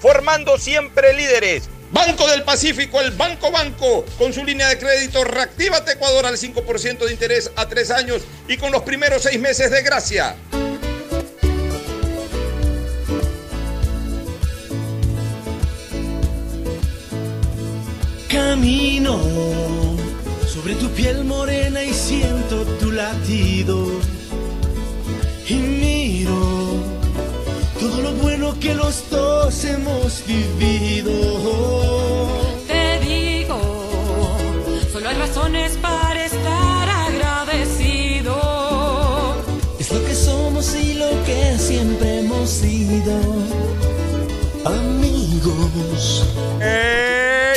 formando siempre líderes. Banco del Pacífico, el Banco Banco, con su línea de crédito Reactívate Ecuador al 5% de interés a tres años y con los primeros seis meses de gracia. Camino sobre tu piel morena y siento tu latido. Y miro lo que los dos hemos vivido. Te digo, solo hay razones para estar agradecido. Es lo que somos y lo que siempre hemos sido. Amigos.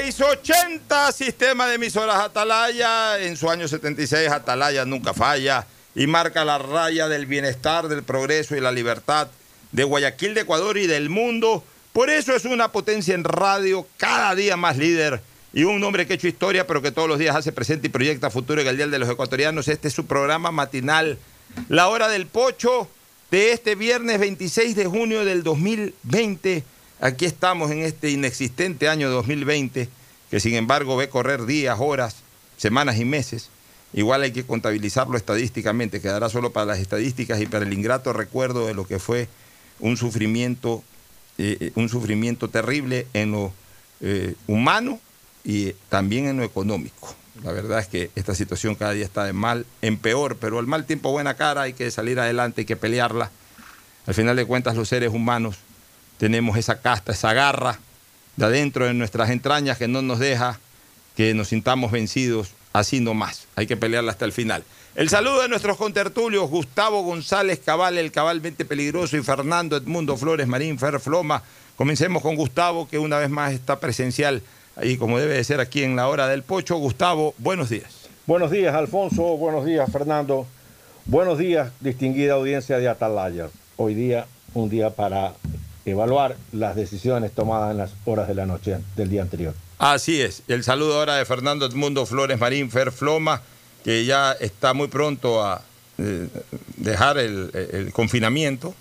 Hizo 80 sistema de emisoras Atalaya. En su año 76 Atalaya nunca falla y marca la raya del bienestar, del progreso y la libertad de Guayaquil, de Ecuador y del mundo. Por eso es una potencia en radio, cada día más líder y un hombre que ha hecho historia, pero que todos los días hace presente y proyecta futuro en el Día de los Ecuatorianos. Este es su programa matinal, La Hora del Pocho, de este viernes 26 de junio del 2020. Aquí estamos en este inexistente año 2020, que sin embargo ve correr días, horas, semanas y meses. Igual hay que contabilizarlo estadísticamente, quedará solo para las estadísticas y para el ingrato recuerdo de lo que fue un sufrimiento, eh, un sufrimiento terrible en lo eh, humano y también en lo económico. La verdad es que esta situación cada día está de mal en peor, pero al mal tiempo buena cara, hay que salir adelante, hay que pelearla. Al final de cuentas los seres humanos tenemos esa casta, esa garra de adentro de nuestras entrañas que no nos deja que nos sintamos vencidos así no más. Hay que pelearla hasta el final. El saludo de nuestros contertulios, Gustavo González Cabal, el cabalmente peligroso, y Fernando Edmundo Flores Marín Fer Floma. Comencemos con Gustavo, que una vez más está presencial ahí como debe de ser aquí en la hora del pocho. Gustavo, buenos días. Buenos días, Alfonso. Buenos días, Fernando. Buenos días, distinguida audiencia de Atalaya. Hoy día, un día para evaluar las decisiones tomadas en las horas de la noche del día anterior. Así es. El saludo ahora de Fernando Edmundo Flores Marín Fer Floma, que ya está muy pronto a eh, dejar el, confinamiento.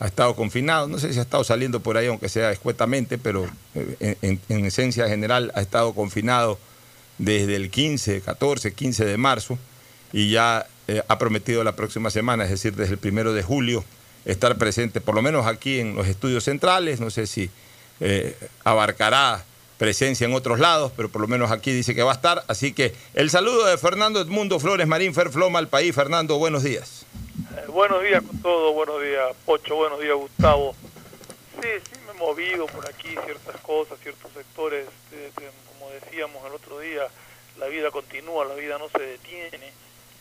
Ha estado confinado, no sé si ha estado saliendo por ahí, aunque sea escuetamente, pero eh, en, en, esencia general ha estado confinado desde el 15, 14, 15 de marzo y ya eh, ha prometido la próxima semana, es decir, desde el primero de julio, estar presente, por lo menos aquí en los estudios centrales. No sé si abarcará presencia en otros lados, pero por lo menos aquí dice que va a estar. Así que el saludo de Fernando Edmundo Flores Marín Ferfloma al país. Fernando, buenos días. Eh, buenos días con todo, buenos días Pocho, buenos días Gustavo. Sí, sí me he movido por aquí ciertas cosas, ciertos sectores, eh, como decíamos el otro día, la vida continúa, la vida no se detiene.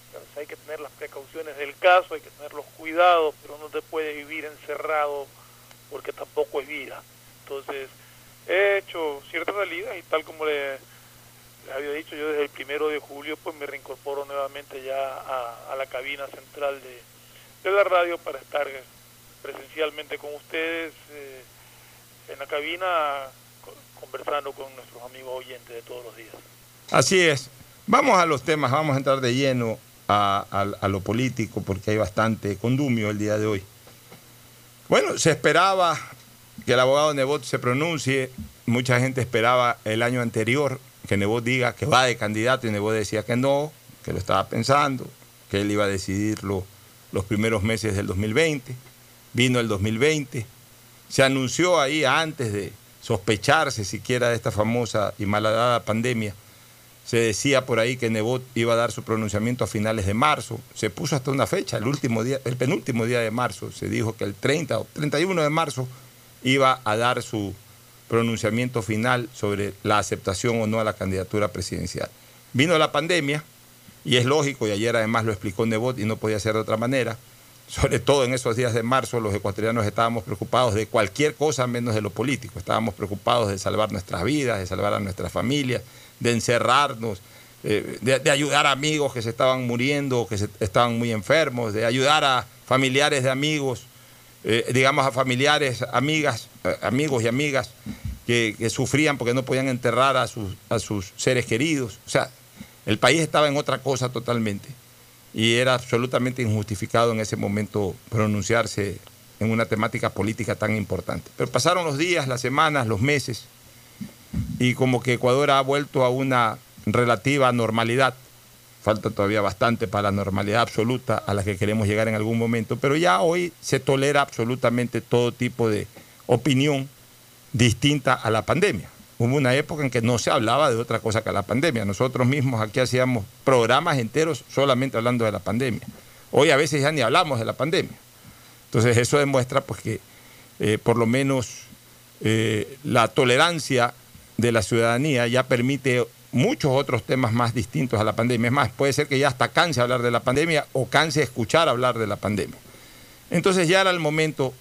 Entonces hay que tener las precauciones del caso, hay que tener los cuidados, pero no te puedes vivir encerrado porque tampoco es vida. Entonces, he hecho ciertas salidas y tal como le, había dicho yo desde el primero de julio, pues me reincorporo nuevamente ya a, la cabina central de, de, la radio para estar presencialmente con ustedes, eh, en la cabina co- conversando con nuestros amigos oyentes de todos los días. Así es. Vamos a los temas, vamos a entrar de lleno a, a- a lo político porque hay bastante condumio el día de hoy. Bueno, se esperaba que el abogado Nebot se pronuncie. Mucha gente esperaba el año anterior que Nebot diga que va de candidato y Nebot decía que no, que lo estaba pensando, que él iba a decidirlo los primeros meses del 2020. Vino el 2020. Se anunció ahí antes de sospecharse siquiera de esta famosa y malhadada pandemia. Se decía por ahí que Nebot iba a dar su pronunciamiento a finales de marzo. Se puso hasta una fecha, el último día, el penúltimo día de marzo. Se dijo que el 30 o 31 de marzo iba a dar su pronunciamiento final sobre la aceptación o no a la candidatura presidencial. Vino la pandemia y es lógico, y ayer además lo explicó Nebot y no podía ser de otra manera. Sobre todo en esos días de marzo, los ecuatorianos estábamos preocupados de cualquier cosa menos de lo político. Estábamos preocupados de salvar nuestras vidas, de salvar a nuestras familias, de encerrarnos, eh, de, ayudar a amigos que se estaban muriendo, que estaban muy enfermos, de ayudar a familiares de amigos, eh, digamos a familiares, amigas, eh, amigos y amigas que, sufrían porque no podían enterrar a sus, a sus seres queridos. O sea, el país estaba en otra cosa totalmente y era absolutamente injustificado en ese momento pronunciarse en una temática política tan importante. Pero pasaron los días, las semanas, los meses, y como que Ecuador ha vuelto a una relativa normalidad. Falta todavía bastante para la normalidad absoluta a la que queremos llegar en algún momento, pero ya hoy se tolera absolutamente todo tipo de opinión distinta a la pandemia. Hubo una época en que no se hablaba de otra cosa que la pandemia. Nosotros mismos aquí hacíamos programas enteros solamente hablando de la pandemia. Hoy a veces ya ni hablamos de la pandemia. Entonces eso demuestra pues, que eh, por lo menos eh, la tolerancia de la ciudadanía ya permite muchos otros temas más distintos a la pandemia. Es más, puede ser que ya hasta canse hablar de la pandemia o canse escuchar hablar de la pandemia. Entonces ya era el momento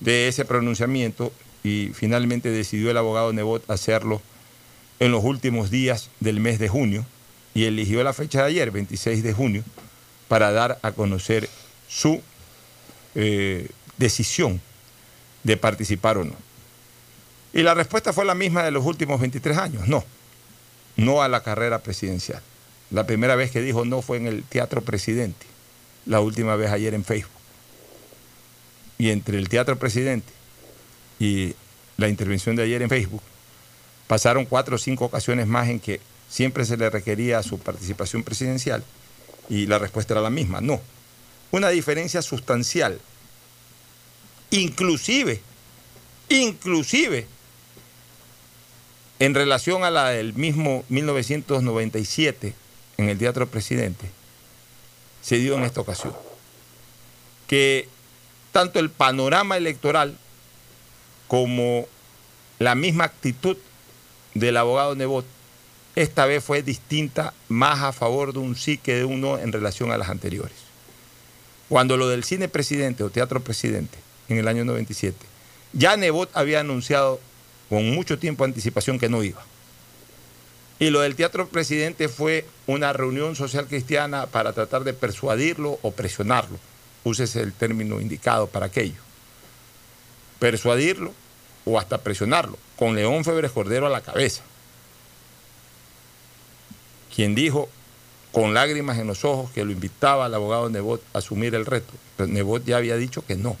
de ese pronunciamiento y finalmente decidió el abogado Nebot hacerlo en los últimos días del mes de junio y eligió la fecha de ayer, 26 de junio, para dar a conocer su eh, decisión de participar o no. Y la respuesta fue la misma de los últimos 23 años, no, no a la carrera presidencial. La primera vez que dijo no fue en el Teatro Presidente, la última vez ayer en Facebook. Y entre el Teatro Presidente y la intervención de ayer en Facebook, pasaron cuatro o cinco ocasiones más en que siempre se le requería su participación presidencial y la respuesta era la misma, no. Una diferencia sustancial, inclusive, inclusive, en relación a la del mismo 1997 en el Teatro Presidente, se dio en esta ocasión. Que tanto el panorama electoral como la misma actitud del abogado Nebot, esta vez fue distinta, más a favor de un sí que de un no en relación a las anteriores. Cuando lo del cine presidente o teatro presidente en el año 97, ya Nebot había anunciado con mucho tiempo de anticipación que no iba. Y lo del teatro presidente fue una reunión social cristiana para tratar de persuadirlo o presionarlo. Úsese el término indicado para aquello. Persuadirlo o hasta presionarlo, con León Febres Cordero a la cabeza. Quien dijo con lágrimas en los ojos que lo invitaba al abogado Nebot a asumir el reto. Pero Nebot ya había dicho que no.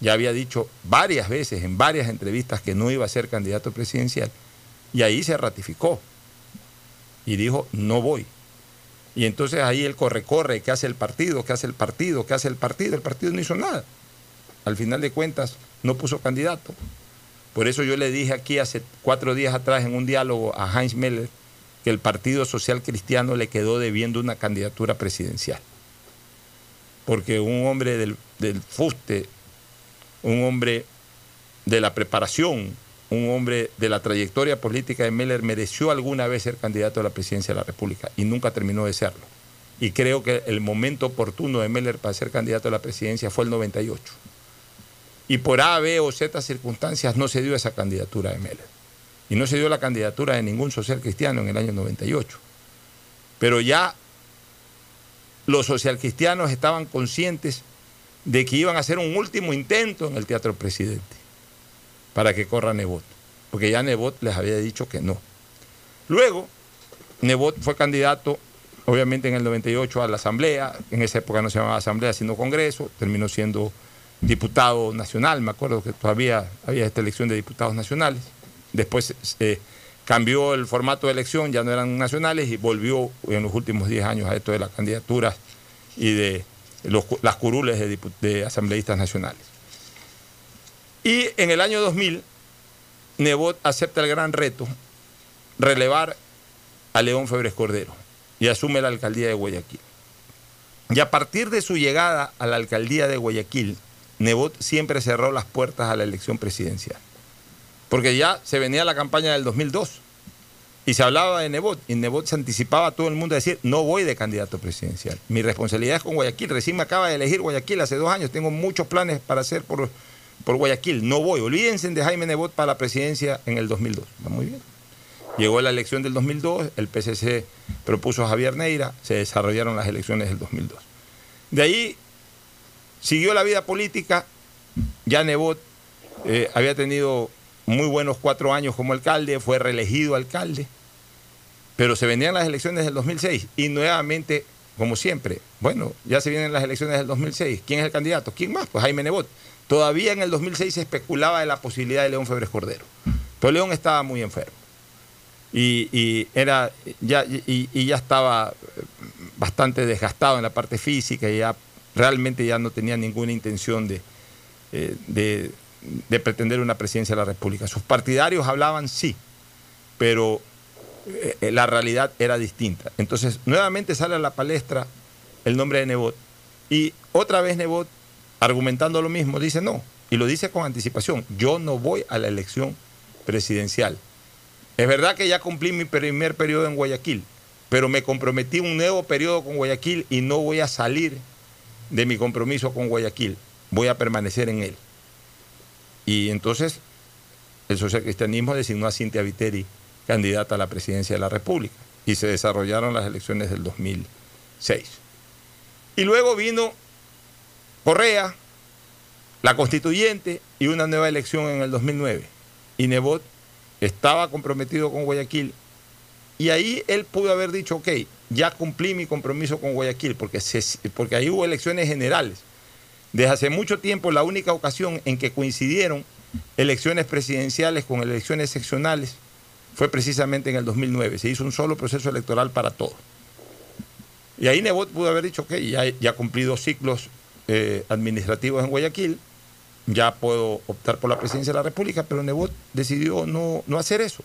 Ya había dicho varias veces, en varias entrevistas, que no iba a ser candidato presidencial. Y ahí se ratificó. Y dijo, no voy. Y entonces ahí el corre-corre, ¿qué hace el partido? ¿Qué hace el partido? ¿Qué hace el partido? El partido no hizo nada. Al final de cuentas, no puso candidato. Por eso yo le dije aquí hace cuatro días atrás en un diálogo a Heinz Meller que el Partido Social Cristiano le quedó debiendo una candidatura presidencial. Porque un hombre del, del fuste, un hombre de la preparación, un hombre de la trayectoria política de Meller mereció alguna vez ser candidato a la presidencia de la República y nunca terminó de serlo. Y creo que el momento oportuno de Meller para ser candidato a la presidencia fue el 98. Y por A, B o Z circunstancias no se dio esa candidatura de Meller. Y no se dio la candidatura de ningún social cristiano en el año 98. Pero ya los social cristianos estaban conscientes de que iban a hacer un último intento en el Teatro Presidente para que corra Nebot, porque ya Nebot les había dicho que no. Luego, Nebot fue candidato, obviamente en el 98 a la Asamblea, en esa época no se llamaba Asamblea, sino Congreso, terminó siendo diputado nacional, me acuerdo que todavía había esta elección de diputados nacionales. Después eh, cambió el formato de elección, ya no eran nacionales y volvió en los últimos 10 años a esto de las candidaturas y de las curules de, de asambleístas nacionales. Y en el año 2000, Nebot acepta el gran reto, relevar a León Febres Cordero y asume la alcaldía de Guayaquil. Y a partir de su llegada a la alcaldía de Guayaquil, Nebot siempre cerró las puertas a la elección presidencial. Porque ya se venía la campaña del 2002 y se hablaba de Nebot y Nebot se anticipaba a todo el mundo a decir, no voy de candidato presidencial. Mi responsabilidad es con Guayaquil. Recién me acaba de elegir Guayaquil hace dos años. Tengo muchos planes para hacer por, por Guayaquil. No voy. Olvídense de Jaime Nebot para la presidencia en el 2002. Va muy bien. Llegó la elección del 2002, el PCC propuso a Javier Neira, se desarrollaron las elecciones del 2002. De ahí siguió la vida política, ya Nebot eh, había tenido muy buenos cuatro años como alcalde, fue reelegido alcalde, pero se venían las elecciones del 2006 y nuevamente, como siempre, bueno, ya se vienen las elecciones del 2006, ¿quién es el candidato? ¿Quién más? Pues Jaime Nebot. Todavía en el 2006 se especulaba de la posibilidad de León Febres Cordero, pero León estaba muy enfermo y, era ya y, ya estaba eh, bastante desgastado en la parte física y ya realmente ya no tenía ninguna intención de, eh, de pretender una presidencia de la República. Sus partidarios hablaban sí, pero eh, la realidad era distinta. Entonces, nuevamente sale a la palestra el nombre de Nebot y otra vez Nebot, argumentando lo mismo, dice no, y lo dice con anticipación, yo no voy a la elección presidencial. Es verdad que ya cumplí mi primer periodo en Guayaquil, pero me comprometí un nuevo periodo con Guayaquil y no voy a salir de mi compromiso con Guayaquil, voy a permanecer en él. Y entonces el socialcristianismo designó a Cintia Viteri candidata a la presidencia de la República y se desarrollaron las elecciones del 2006. Y luego vino Correa, la constituyente y una nueva elección en el 2009. Y Nebot estaba comprometido con Guayaquil y ahí él pudo haber dicho, ok, ya cumplí mi compromiso con Guayaquil, porque, porque ahí hubo elecciones generales. Desde hace mucho tiempo la única ocasión en que coincidieron elecciones presidenciales con elecciones seccionales fue precisamente en el 2009. Se hizo un solo proceso electoral para todo. Y ahí Nebot pudo haber dicho, ok, ya, ya cumplí dos ciclos eh, administrativos en Guayaquil, ya puedo optar por la presidencia de la República, pero Nebot decidió no, no hacer eso.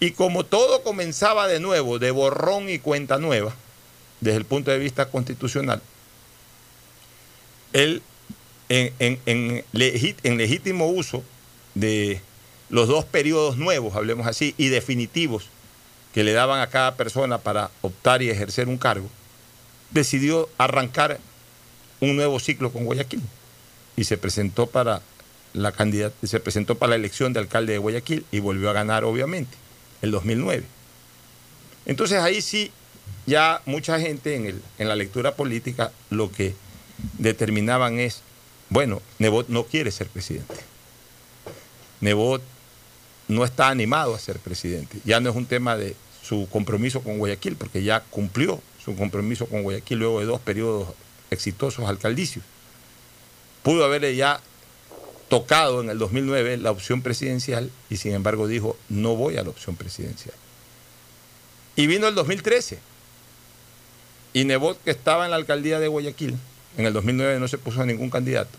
Y como todo comenzaba de nuevo, de borrón y cuenta nueva, desde el punto de vista constitucional, él, en legítimo uso de los dos periodos nuevos, hablemos así, y definitivos que le daban a cada persona para optar y ejercer un cargo, decidió arrancar un nuevo ciclo con Guayaquil y se presentó para la candidata, se presentó para la elección de alcalde de Guayaquil y volvió a ganar obviamente el 2009. Entonces ahí sí ya mucha gente en, el, en la lectura política lo que determinaban es, bueno, Nebot no quiere ser presidente. Nebot no está animado a ser presidente. Ya no es un tema de su compromiso con Guayaquil, porque ya cumplió su compromiso con Guayaquil luego de dos periodos exitosos alcaldicios. Pudo haberle ya tocado en el 2009 la opción presidencial y sin embargo dijo, no voy a la opción presidencial. Y vino el 2013. Y Nebot, que estaba en la alcaldía de Guayaquil, en el 2009 no se puso a ningún candidato.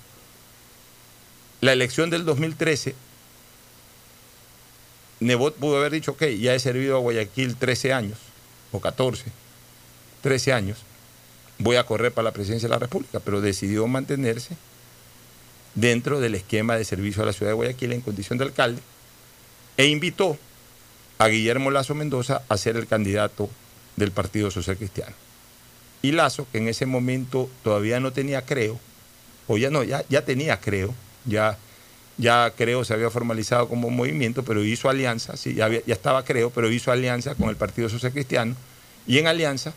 La elección del 2013, Nebot pudo haber dicho, ok, ya he servido a Guayaquil 13 años, o 14, 13 años, voy a correr para la presidencia de la República, pero decidió mantenerse dentro del esquema de servicio a la ciudad de Guayaquil en condición de alcalde e invitó a Guillermo Lazo Mendoza a ser el candidato del Partido Social Cristiano. Y Lazo, que en ese momento todavía no tenía creo, o ya no, ya, ya tenía creo, ya, ya creo se había formalizado como movimiento, pero hizo alianza, sí, ya, ya estaba creo, pero hizo alianza con el Partido Social Cristiano, y en alianza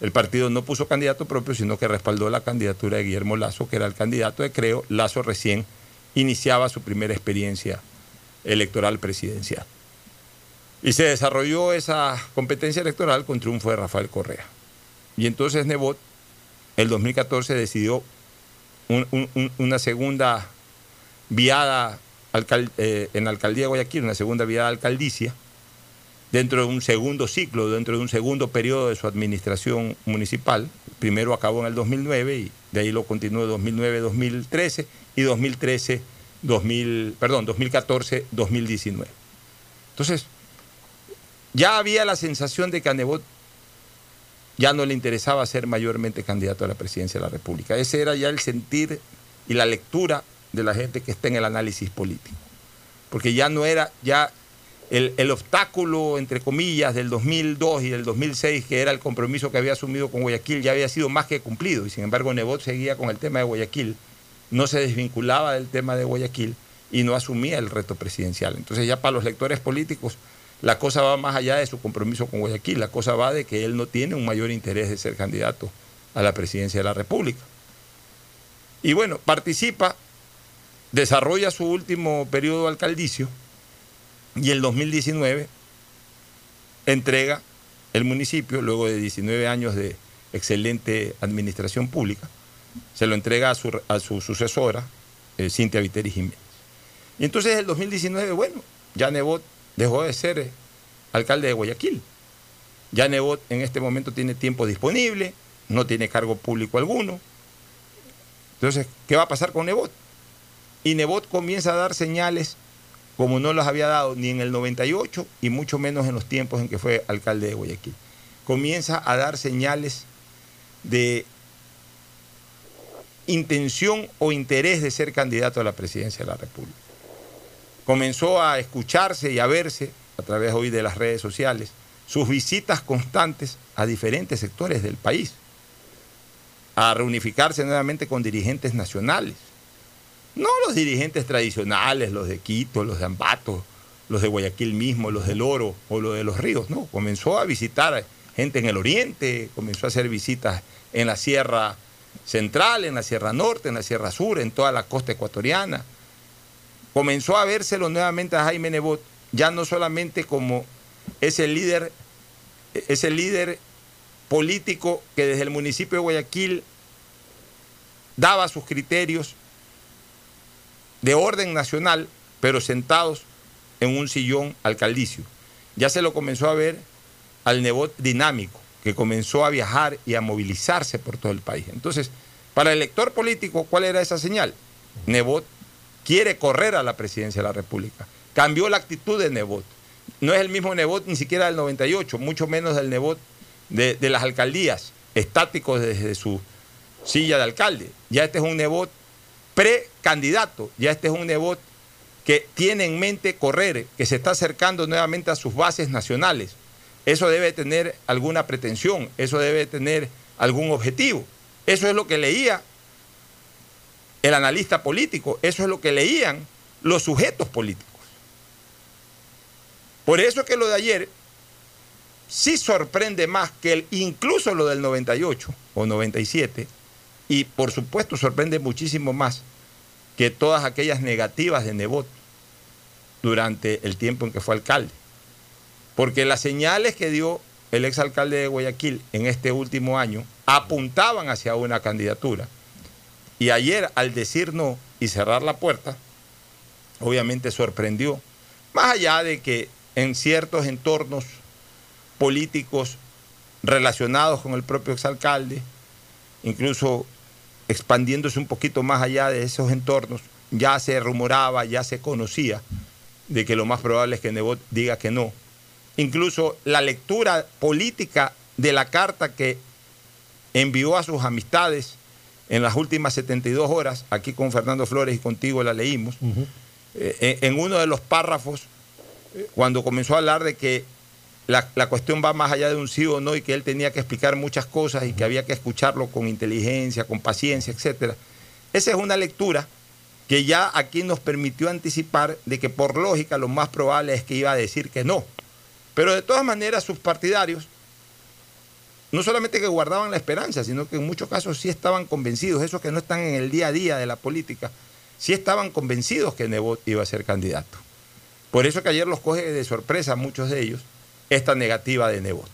el partido no puso candidato propio, sino que respaldó la candidatura de Guillermo Lazo, que era el candidato de Creo. Lazo recién iniciaba su primera experiencia electoral presidencial. Y se desarrolló esa competencia electoral con triunfo de Rafael Correa. Y entonces Nebot, el 2014, decidió un- un- un- una segunda viada eh, en la alcaldía de Guayaquil, una segunda viada alcaldicia, dentro de un segundo ciclo, dentro de un segundo periodo de su administración municipal. Primero acabó en el 2009 y de ahí lo continuó 2009-2013 y 2013-2000, perdón, 2014-2019. Entonces, ya había la sensación de que a Nebot ya no le interesaba ser mayormente candidato a la presidencia de la República. Ese era ya el sentir y la lectura de la gente que está en el análisis político. Porque ya no era, ya el, el obstáculo, entre comillas, del 2002 y del 2006, que era el compromiso que había asumido con Guayaquil, ya había sido más que cumplido. Y sin embargo, Nebot seguía con el tema de Guayaquil, no se desvinculaba del tema de Guayaquil y no asumía el reto presidencial. Entonces ya para los lectores políticos la cosa va más allá de su compromiso con Guayaquil, la cosa va de que él no tiene un mayor interés de ser candidato a la presidencia de la República. Y bueno, participa, desarrolla su último periodo alcaldicio y el 2019 entrega el municipio, luego de 19 años de excelente administración pública, se lo entrega a su, a su sucesora, eh, Cintia Viteri Jiménez. Y entonces el 2019, bueno, ya Nebot dejó de ser eh, alcalde de Guayaquil. Ya Nebot en este momento tiene tiempo disponible, no tiene cargo público alguno. Entonces, ¿qué va a pasar con Nebot? Y Nebot comienza a dar señales como no las había dado ni en el 98 y mucho menos en los tiempos en que fue alcalde de Guayaquil. Comienza a dar señales de intención o interés de ser candidato a la presidencia de la República. Comenzó a escucharse y a verse a través hoy de las redes sociales sus visitas constantes a diferentes sectores del país, a reunificarse nuevamente con dirigentes nacionales. No los dirigentes tradicionales, los de Quito, los de Ambato, los de Guayaquil mismo, los del Oro o los de los ríos, no. Comenzó a visitar gente en el oriente, comenzó a hacer visitas en la Sierra Central, en la Sierra Norte, en la Sierra Sur, en toda la costa ecuatoriana. Comenzó a vérselo nuevamente a Jaime Nebot, ya no solamente como ese líder, ese líder político que desde el municipio de Guayaquil daba sus criterios de orden nacional, pero sentados en un sillón alcaldicio. Ya se lo comenzó a ver al Nebot dinámico, que comenzó a viajar y a movilizarse por todo el país. Entonces, para el elector político, ¿cuál era esa señal? Nebot quiere correr a la presidencia de la República. Cambió la actitud de Nebot. No es el mismo Nebot ni siquiera del 98, mucho menos del Nebot de, de las alcaldías, estáticos desde su silla de alcalde. Ya este es un Nebot precandidato, ya este es un Nebot que tiene en mente correr, que se está acercando nuevamente a sus bases nacionales. Eso debe tener alguna pretensión, eso debe tener algún objetivo. Eso es lo que leía el analista político, eso es lo que leían los sujetos políticos. Por eso es que lo de ayer sí sorprende más que el, incluso lo del 98 o 97, y por supuesto sorprende muchísimo más que todas aquellas negativas de Nebot durante el tiempo en que fue alcalde. Porque las señales que dio el exalcalde de Guayaquil en este último año apuntaban hacia una candidatura. Y ayer, al decir no y cerrar la puerta, obviamente sorprendió. Más allá de que en ciertos entornos políticos relacionados con el propio exalcalde, incluso expandiéndose un poquito más allá de esos entornos, ya se rumoraba, ya se conocía de que lo más probable es que Nebot diga que no. Incluso la lectura política de la carta que envió a sus amistades en las últimas 72 horas, aquí con Fernando Flores y contigo la leímos, eh, en uno de los párrafos, eh, cuando comenzó a hablar de que la, la, cuestión va más allá de un sí o no y que él tenía que explicar muchas cosas y que había que escucharlo con inteligencia, con paciencia, etc. Esa es una lectura que ya aquí nos permitió anticipar de que por lógica lo más probable es que iba a decir que no. Pero de todas maneras sus partidarios no solamente que guardaban la esperanza, sino que en muchos casos sí estaban convencidos, esos que no están en el día a día de la política, sí estaban convencidos que Nebot iba a ser candidato. Por eso que ayer los coge de sorpresa muchos de ellos esta negativa de Nebot.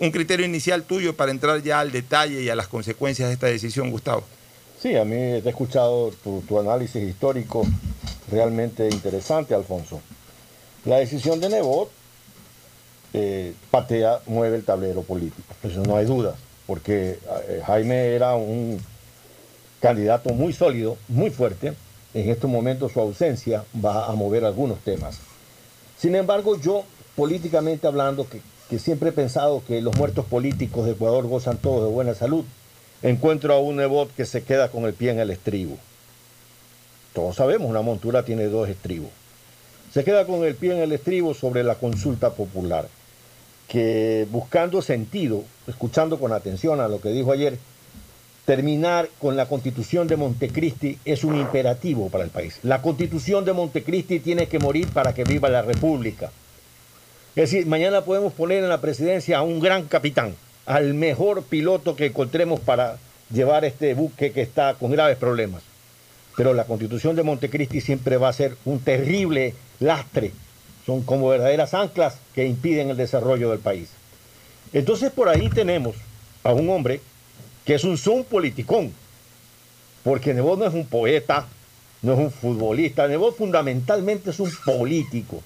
Un criterio inicial tuyo para entrar ya al detalle y a las consecuencias de esta decisión, Gustavo. Sí, a mí te he escuchado tu, análisis histórico realmente interesante, Alfonso. La decisión de Nebot eh, patea, mueve el tablero político, eso no hay dudas, porque eh, Jaime era un candidato muy sólido, muy fuerte. En estos momentos su ausencia va a mover algunos temas. Sin embargo, yo, políticamente hablando, que, siempre he pensado que los muertos políticos de Ecuador gozan todos de buena salud, encuentro a un Nebot que se queda con el pie en el estribo. Todos sabemos, una montura tiene dos estribos. Se queda con el pie en el estribo sobre la consulta popular, que buscando sentido, escuchando con atención a lo que dijo ayer, terminar con la constitución de Montecristi es un imperativo para el país. La constitución de Montecristi tiene que morir para que viva la república. Es decir, mañana podemos poner en la presidencia a un gran capitán, al mejor piloto que encontremos para llevar este buque que está con graves problemas. Pero la constitución de Montecristi siempre va a ser un terrible lastre. Son como verdaderas anclas que impiden el desarrollo del país. Entonces por ahí tenemos a un hombre que es un zoom politicón, porque Nebot no es un poeta, no es un futbolista, Nebot fundamentalmente es un político.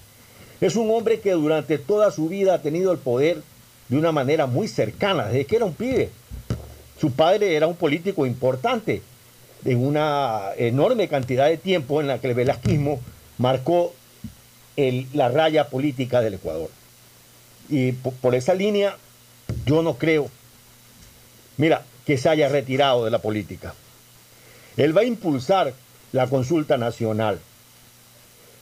Es un hombre que durante toda su vida ha tenido el poder de una manera muy cercana, desde que era un pibe. Su padre era un político importante, en una enorme cantidad de tiempo en la que el velasquismo marcó la raya política del Ecuador. Y por esa línea, yo no creo, mira, que se haya retirado de la política. Él va a impulsar la consulta nacional.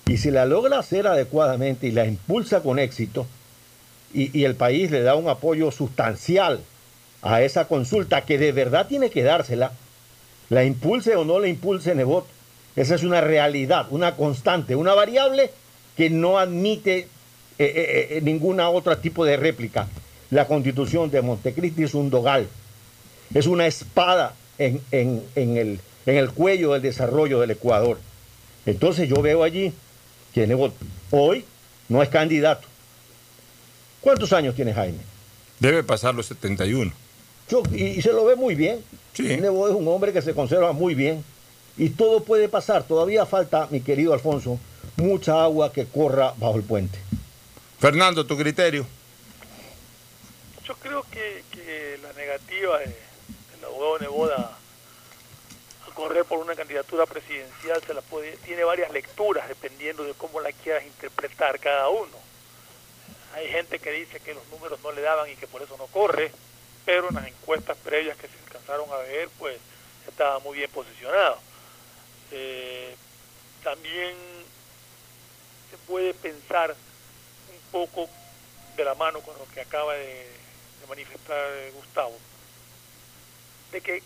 Y si la logra hacer adecuadamente y la impulsa con éxito, y, el país le da un apoyo sustancial a esa consulta que de verdad tiene que dársela, la impulse o no la impulse Nebot, esa es una realidad, una constante, una variable que no admite eh, eh, eh, ningún otro tipo de réplica. La constitución de Montecristi es un dogal, es una espada en el cuello del desarrollo del Ecuador. Entonces yo veo allí que Nebot hoy no es candidato. ¿Cuántos años tiene Jaime? Debe pasar los 71. Yo, y, y, se lo ve muy bien. Sí. Nebot es un hombre que se conserva muy bien. Y todo puede pasar. Todavía falta, mi querido Alfonso, mucha agua que corra bajo el puente. Fernando, tu criterio. Yo creo que, que la negativa de, del abogado Neboda a correr por una candidatura presidencial se la puede, tiene varias lecturas dependiendo de cómo la quieras interpretar cada uno. Hay gente que dice que los números no le daban y que por eso no corre, pero en las encuestas previas que se alcanzaron a ver, pues estaba muy bien posicionado. Eh, también se puede pensar un poco de la mano con lo que acaba de, de manifestar Gustavo, de que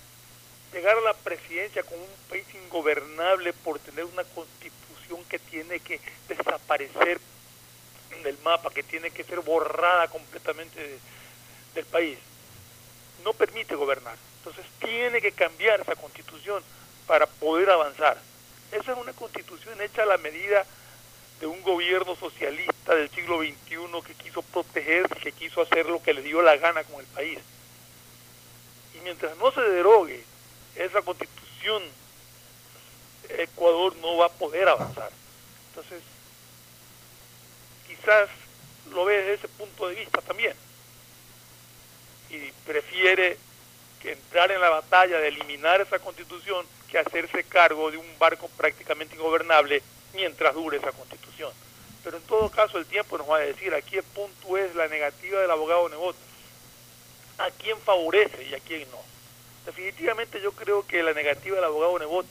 llegar a la presidencia con un país ingobernable por tener una constitución que tiene que desaparecer del mapa, que tiene que ser borrada completamente de, del país, no permite gobernar. Entonces tiene que cambiar esa constitución para poder avanzar. Esa es una constitución hecha a la medida de un gobierno socialista del siglo XXI que quiso protegerse, que quiso hacer lo que le dio la gana con el país. Y mientras no se derogue esa constitución, Ecuador no va a poder avanzar. Entonces, quizás lo ve desde ese punto de vista también. Y prefiere que entrar en la batalla de eliminar esa constitución que hacerse cargo de un barco prácticamente ingobernable mientras dure esa constitución. Pero en todo caso el tiempo nos va a decir a qué punto es la negativa del abogado Nebot, a quién favorece y a quién no. Definitivamente yo creo que la negativa del abogado Nebot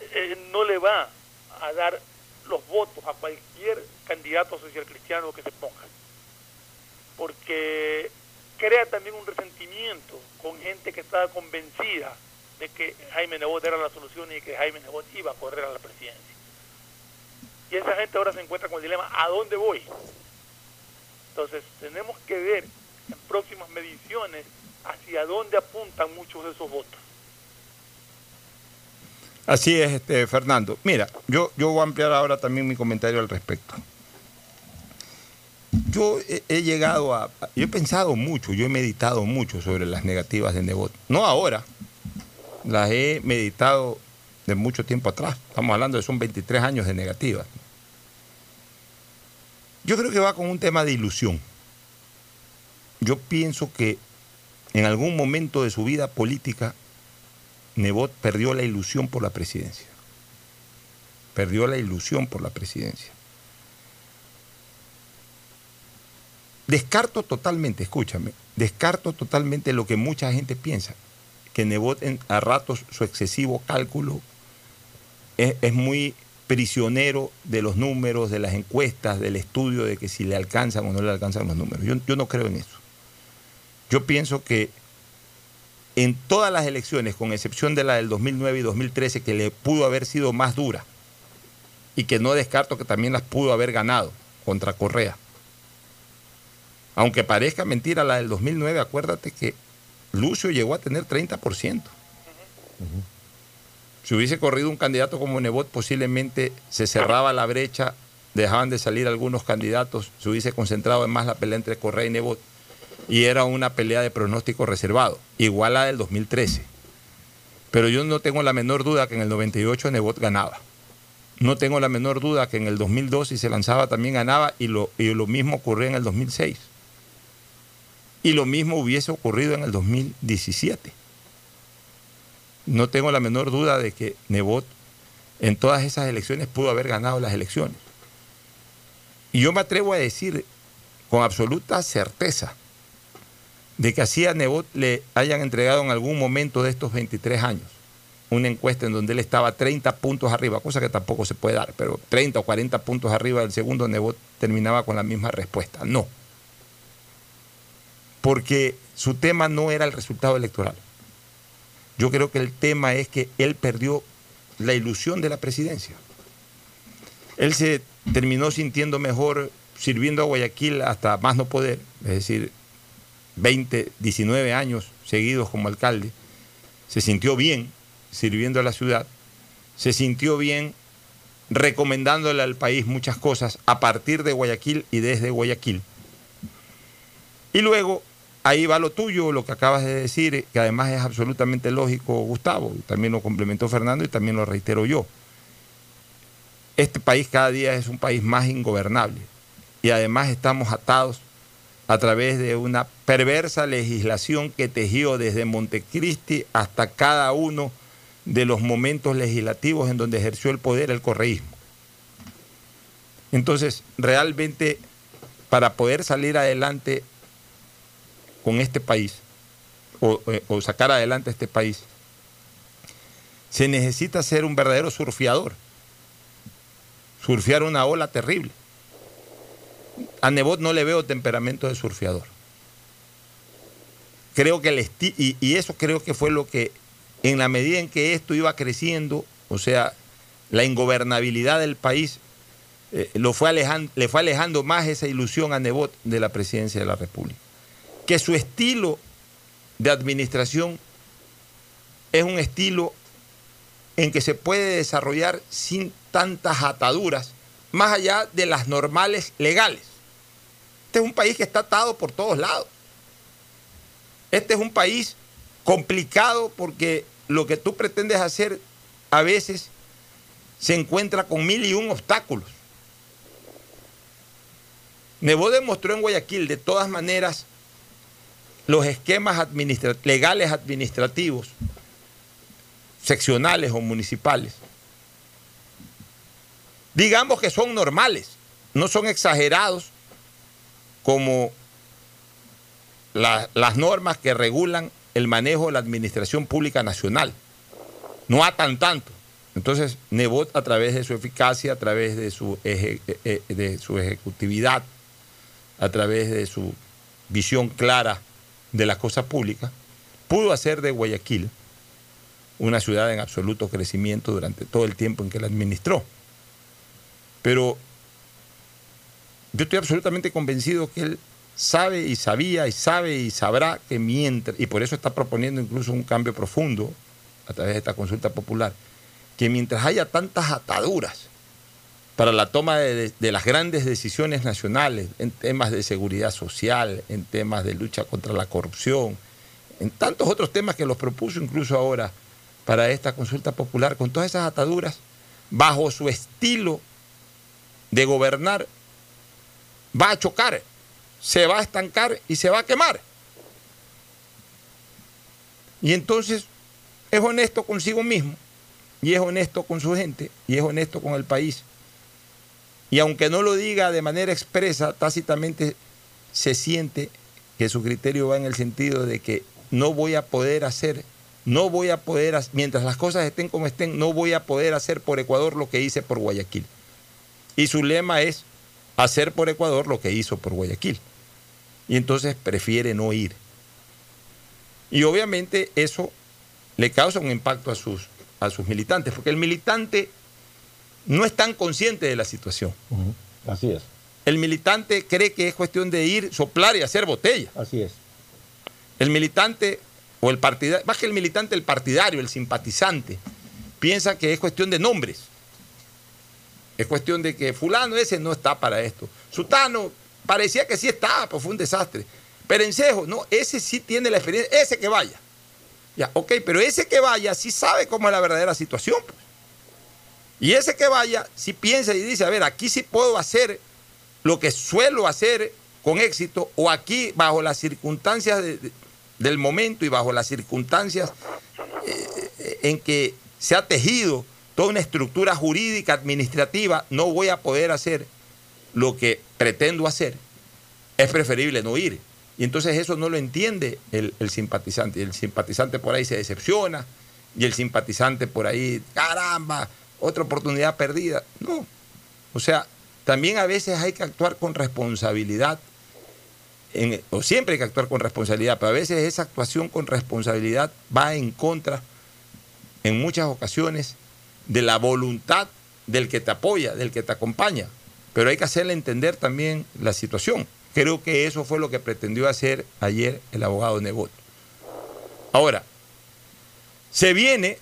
eh, no le va a dar los votos a cualquier candidato social cristiano que se ponga. Porque crea también un resentimiento con gente que estaba convencida de que Jaime Nebot era la solución y que Jaime Nebot iba a correr a la presidencia. Y esa gente ahora se encuentra con el dilema, ¿a dónde voy? Entonces tenemos que ver en próximas mediciones hacia dónde apuntan muchos de esos votos. Así es, este, Fernando. Mira, yo, yo voy a ampliar ahora también mi comentario al respecto. Yo he, llegado a, yo he pensado mucho, yo he meditado mucho sobre las negativas de Nebot. No ahora, las he meditado de mucho tiempo atrás. Estamos hablando de son 23 años de negativas. Yo creo que va con un tema de ilusión. Yo pienso que en algún momento de su vida política, Nebot perdió la ilusión por la presidencia. Perdió la ilusión por la presidencia. Descarto totalmente, escúchame, descarto totalmente lo que mucha gente piensa, que Nebot a ratos su excesivo cálculo es, es muy prisionero de los números, de las encuestas, del estudio de que si le alcanzan o no le alcanzan los números. Yo, yo no creo en eso. Yo pienso que en todas las elecciones, con excepción de la del 2009 y 2013, que le pudo haber sido más dura, y que no descarto que también las pudo haber ganado contra Correa. Aunque parezca mentira la del 2009, acuérdate que Lucio llegó a tener 30%. Si hubiese corrido un candidato como Nebot, posiblemente se cerraba la brecha, dejaban de salir algunos candidatos, se hubiese concentrado en más la pelea entre Correa y Nebot, y era una pelea de pronóstico reservado, igual a la del 2013. Pero yo no tengo la menor duda que en el 98 Nebot ganaba. No tengo la menor duda que en el 2002 si se lanzaba también ganaba y lo, y lo mismo ocurrió en el 2006. Y lo mismo hubiese ocurrido en el 2017. No tengo la menor duda de que Nebot en todas esas elecciones pudo haber ganado las elecciones. Y yo me atrevo a decir con absoluta certeza de que así a Nebot le hayan entregado en algún momento de estos 23 años una encuesta en donde él estaba 30 puntos arriba, cosa que tampoco se puede dar, pero 30 o 40 puntos arriba del segundo, Nebot terminaba con la misma respuesta. No. Porque su tema no era el resultado electoral. Yo creo que el tema es que él perdió la ilusión de la presidencia. Él se terminó sintiendo mejor sirviendo a Guayaquil hasta más no poder, es decir, 20, 19 años seguidos como alcalde. Se sintió bien sirviendo a la ciudad, se sintió bien recomendándole al país muchas cosas a partir de Guayaquil y desde Guayaquil. Y luego, ahí va lo tuyo, lo que acabas de decir, que además es absolutamente lógico, Gustavo, también lo complementó Fernando y también lo reitero yo. Este país cada día es un país más ingobernable y además estamos atados a través de una perversa legislación que tejió desde Montecristi hasta cada uno de los momentos legislativos en donde ejerció el poder el correísmo. Entonces, realmente, para poder salir adelante con este país, o, eh, sacar adelante este país, se necesita ser un verdadero surfeador, surfear una ola terrible. A Nebot no le veo temperamento de surfeador. Creo que el y, eso creo que fue lo que, en la medida en que esto iba creciendo, o sea, la ingobernabilidad del país, eh, lo fue le fue alejando más esa ilusión a Nebot de la presidencia de la República. Que su estilo de administración es un estilo en que se puede desarrollar sin tantas ataduras, más allá de las normales legales. Este es un país que está atado por todos lados. Este es un país complicado porque lo que tú pretendes hacer a veces se encuentra con mil y un obstáculos. Nebo demostró en Guayaquil de todas maneras los esquemas legales administrativos, seccionales o municipales. Digamos que son normales, no son exagerados como la- las normas que regulan el manejo de la administración pública nacional. No atan tanto. Entonces, Nebot, a través de su eficacia, a través de su, eje- eh, eh, de su ejecutividad, a través de su visión clara de las cosas públicas, pudo hacer de Guayaquil una ciudad en absoluto crecimiento durante todo el tiempo en que la administró. Pero yo estoy absolutamente convencido que él sabe y sabía y sabe y sabrá que mientras, y por eso está proponiendo incluso un cambio profundo a través de esta consulta popular, que mientras haya tantas ataduras para la toma de, de- las grandes decisiones nacionales en temas de seguridad social, en temas de lucha contra la corrupción, en tantos otros temas que los propuso incluso ahora para esta consulta popular, con todas esas ataduras, bajo su estilo de gobernar, va a chocar, se va a estancar y se va a quemar. Y entonces es honesto consigo mismo, y es honesto con su gente, y es honesto con el país. Y aunque no lo diga de manera expresa, tácitamente se siente que su criterio va en el sentido de que no voy a poder hacer, no voy a poder, mientras las cosas estén como estén, no voy a poder hacer por Ecuador lo que hice por Guayaquil. Y su lema es hacer por Ecuador lo que hizo por Guayaquil. Y entonces prefiere no ir. Y obviamente eso le causa un impacto a sus, a sus militantes, porque el militante no es tan consciente de la situación. Así es, El militante cree que es cuestión de ir, soplar y hacer botella. así es. El militante o el partidario, más que el militante, el partidario, el simpatizante, piensa que es cuestión de nombres. Es cuestión de que fulano ese no está para esto. Sutano parecía que sí estaba, pero fue un desastre. Perencejo, no, ese sí tiene la experiencia, ese que vaya. Ya, ok, pero ese que vaya sí sabe cómo es la verdadera situación. pues. Y ese que vaya sí piensa y dice, a ver, aquí sí puedo hacer lo que suelo hacer con éxito, o aquí bajo las circunstancias de- de- del momento y bajo las circunstancias eh, en que se ha tejido toda una estructura jurídica, administrativa, no voy a poder hacer lo que pretendo hacer, es preferible no ir. Y entonces eso no lo entiende el, simpatizante. Y el simpatizante por ahí se decepciona, y el simpatizante por ahí, caramba, otra oportunidad perdida. No. O sea, también a veces hay que actuar con responsabilidad, o siempre hay que actuar con responsabilidad, pero a veces esa actuación con responsabilidad va en contra, en muchas ocasiones, de la voluntad del que te apoya, del que te acompaña. Pero hay que hacerle entender también la situación. Creo que eso fue lo que pretendió hacer ayer el abogado Nebot. Ahora, se viene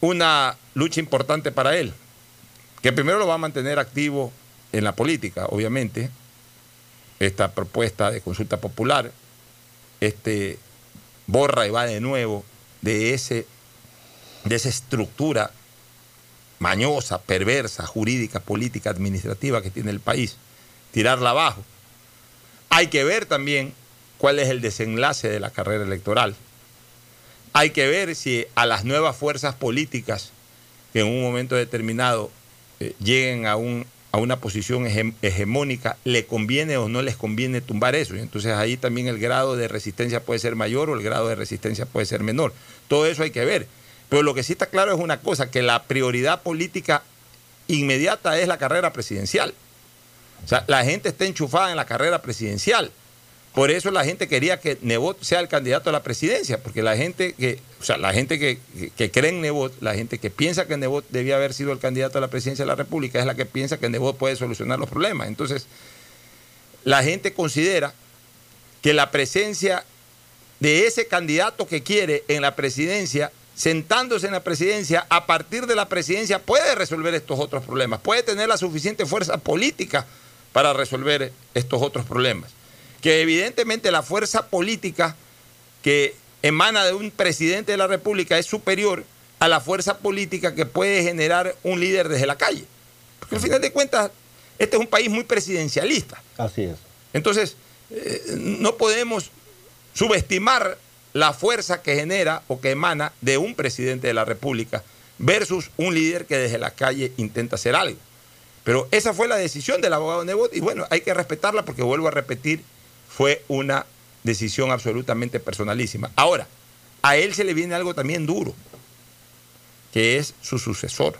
una lucha importante para él, que primero lo va a mantener activo en la política, obviamente, esta propuesta de consulta popular, este borra y va de nuevo de, ese, de esa estructura mañosa, perversa, jurídica, política, administrativa que tiene el país, tirarla abajo. Hay que ver también cuál es el desenlace de la carrera electoral. Hay que ver si a las nuevas fuerzas políticas que en un momento determinado eh, lleguen a, un, a una posición hege- hegemónica, le conviene o no les conviene tumbar eso. Y entonces ahí también el grado de resistencia puede ser mayor o el grado de resistencia puede ser menor. Todo eso hay que ver. Pero lo que sí está claro es una cosa, que la prioridad política inmediata es la carrera presidencial. O sea, la gente está enchufada en la carrera presidencial. Por eso la gente quería que Nebot sea el candidato a la presidencia, porque la gente que, o sea, la gente que, que- cree en Nebot, la gente que piensa que Nebot debía haber sido el candidato a la presidencia de la República, es la que piensa que Nebot puede solucionar los problemas. Entonces, la gente considera que la presencia de ese candidato que quiere en la presidencia, sentándose en la presidencia, a partir de la presidencia puede resolver estos otros problemas, puede tener la suficiente fuerza política para resolver estos otros problemas. Que evidentemente la fuerza política que emana de un presidente de la República es superior a la fuerza política que puede generar un líder desde la calle. Porque al final de cuentas, este es un país muy presidencialista. Así es. Entonces, eh, no podemos subestimar la fuerza que genera o que emana de un presidente de la República versus un líder que desde la calle intenta hacer algo. Pero esa fue la decisión del abogado Nebot y bueno, hay que respetarla porque vuelvo a repetir, fue una decisión absolutamente personalísima. Ahora, a él se le viene algo también duro, que es su sucesor.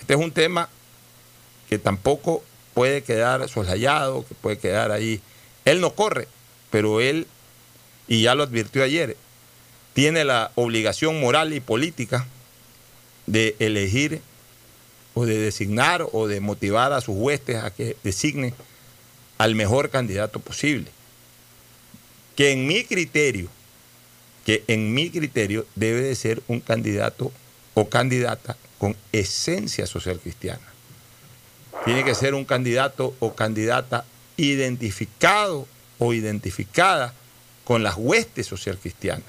Este es un tema que tampoco puede quedar soslayado, que puede quedar ahí. Él no corre, pero él, y ya lo advirtió ayer, tiene la obligación moral y política de elegir o de designar o de motivar a sus huestes a que designen al mejor candidato posible. Que en mi criterio, que en mi criterio debe de ser un candidato o candidata con esencia social cristiana. Tiene que ser un candidato o candidata identificado o identificada con las huestes social cristianas.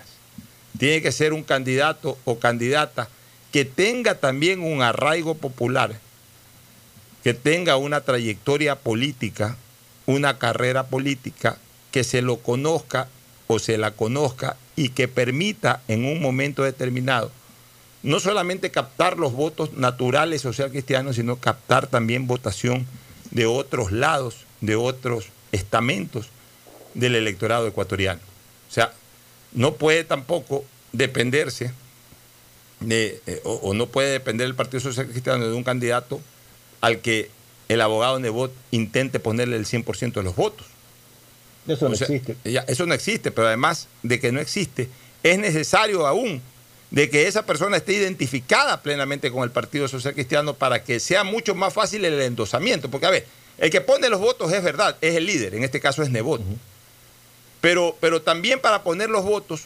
Tiene que ser un candidato o candidata que tenga también un arraigo popular, que tenga una trayectoria política, una carrera política, que se lo conozca o se la conozca y que permita en un momento determinado no solamente captar los votos naturales social cristianos, sino captar también votación de otros lados, de otros estamentos del electorado ecuatoriano. O sea, no puede tampoco dependerse de, eh, o, o no puede depender el Partido Social Cristiano de un candidato al que el abogado Nebot intente ponerle el 100% de los votos. Eso no O sea, existe. ya, eso no existe, pero además de que no existe, es necesario aún de que esa persona esté identificada plenamente con el Partido Social Cristiano para que sea mucho más fácil el endosamiento. Porque, a ver, el que pone los votos es verdad, es el líder, en este caso es Nebot. Pero, pero también para poner los votos,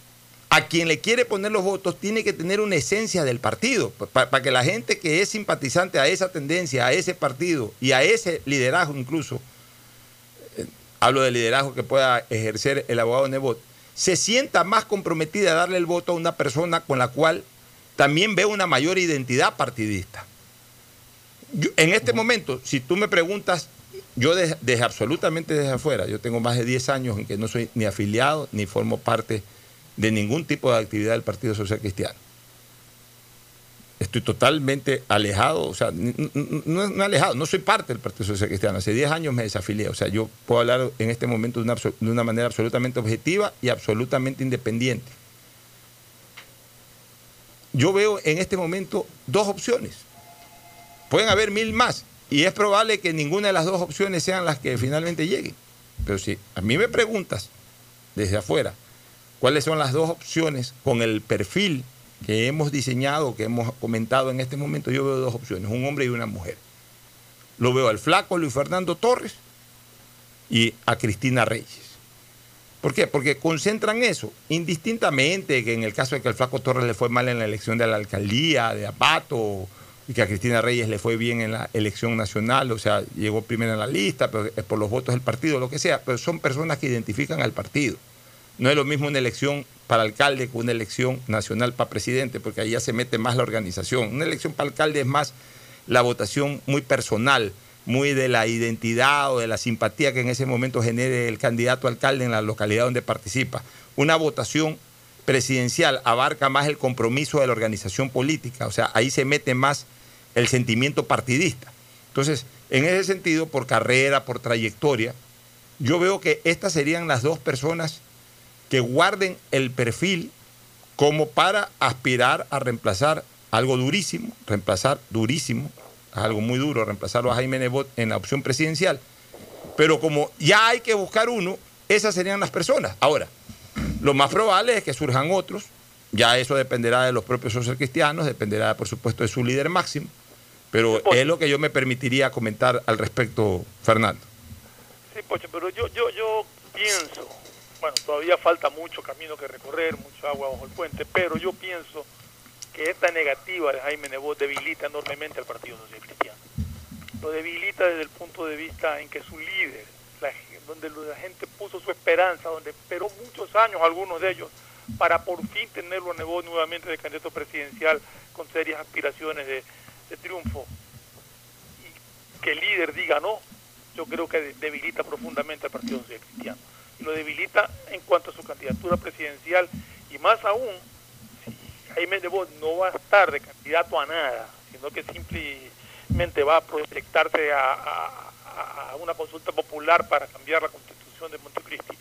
a quien le quiere poner los votos tiene que tener una esencia del partido, para que la gente que es simpatizante a esa tendencia, a ese partido y a ese liderazgo incluso, eh, hablo del liderazgo que pueda ejercer el abogado Nebot, se sienta más comprometida a darle el voto a una persona con la cual también ve una mayor identidad partidista. Yo- en este momento, si tú me preguntas, yo desde, absolutamente desde afuera, yo tengo más de 10 años en que no soy ni afiliado ni formo parte de ningún tipo de actividad del Partido Social Cristiano. Estoy totalmente alejado, o sea, no, no alejado, no soy parte del Partido Social Cristiano. Hace 10 años me desafilié, o sea, yo puedo hablar en este momento de una manera absolutamente objetiva y absolutamente independiente. Yo veo en este momento dos opciones. Pueden haber mil más y es probable que ninguna de las dos opciones sean las que finalmente lleguen. Pero si a mí me preguntas desde afuera cuáles son las dos opciones con el perfil que hemos diseñado, que hemos comentado en este momento, yo veo dos opciones, un hombre y una mujer. Lo veo al flaco Luis Fernando Torres y a Cristina Reyes. ¿Por qué? Porque concentran eso, indistintamente que en el caso de que al flaco Torres le fue mal en la elección de la alcaldía, de Apato, y que a Cristina Reyes le fue bien en la elección nacional, o sea, llegó primero en la lista, pero es por los votos del partido, lo que sea, pero son personas que identifican al partido. No es lo mismo una elección para alcalde que una elección nacional para presidente, porque ahí ya se mete más la organización. Una elección para alcalde es más la votación muy personal, muy de la identidad o de la simpatía que en ese momento genere el candidato alcalde en la localidad donde participa. Una votación presidencial abarca más el compromiso de la organización política, o sea, ahí se mete más el sentimiento partidista. Entonces, en ese sentido, por carrera, por trayectoria, yo veo que estas serían las dos personas que guarden el perfil como para aspirar a reemplazar algo durísimo, reemplazar durísimo, algo muy duro, reemplazarlo a Jaime Nebot en la opción presidencial. Pero como ya hay que buscar uno, esas serían las personas. Ahora, lo más probable es que surjan otros, ya eso dependerá de los propios social cristianos, dependerá por supuesto de su líder máximo, pero es lo que yo me permitiría comentar al respecto, Fernando. Sí, Pocho, pero yo, yo, yo pienso, bueno, todavía falta mucho camino que recorrer, mucho agua bajo el puente, pero yo pienso que esta negativa de Jaime Nebot debilita enormemente al Partido Social Cristiano. Lo debilita desde el punto de vista en que su líder, la donde la gente puso su esperanza, donde esperó muchos años algunos de ellos, para por fin tenerlo a Nebot nuevamente de candidato presidencial con serias aspiraciones de, de triunfo, y que el líder diga no, yo creo que de- debilita profundamente al Partido Social Cristiano. Y lo debilita en cuanto a su candidatura presidencial y más aún, si Jaime Nebot no va a estar de candidato a nada, sino que simplemente va a proyectarse a, una consulta popular para cambiar la constitución de Montecristi,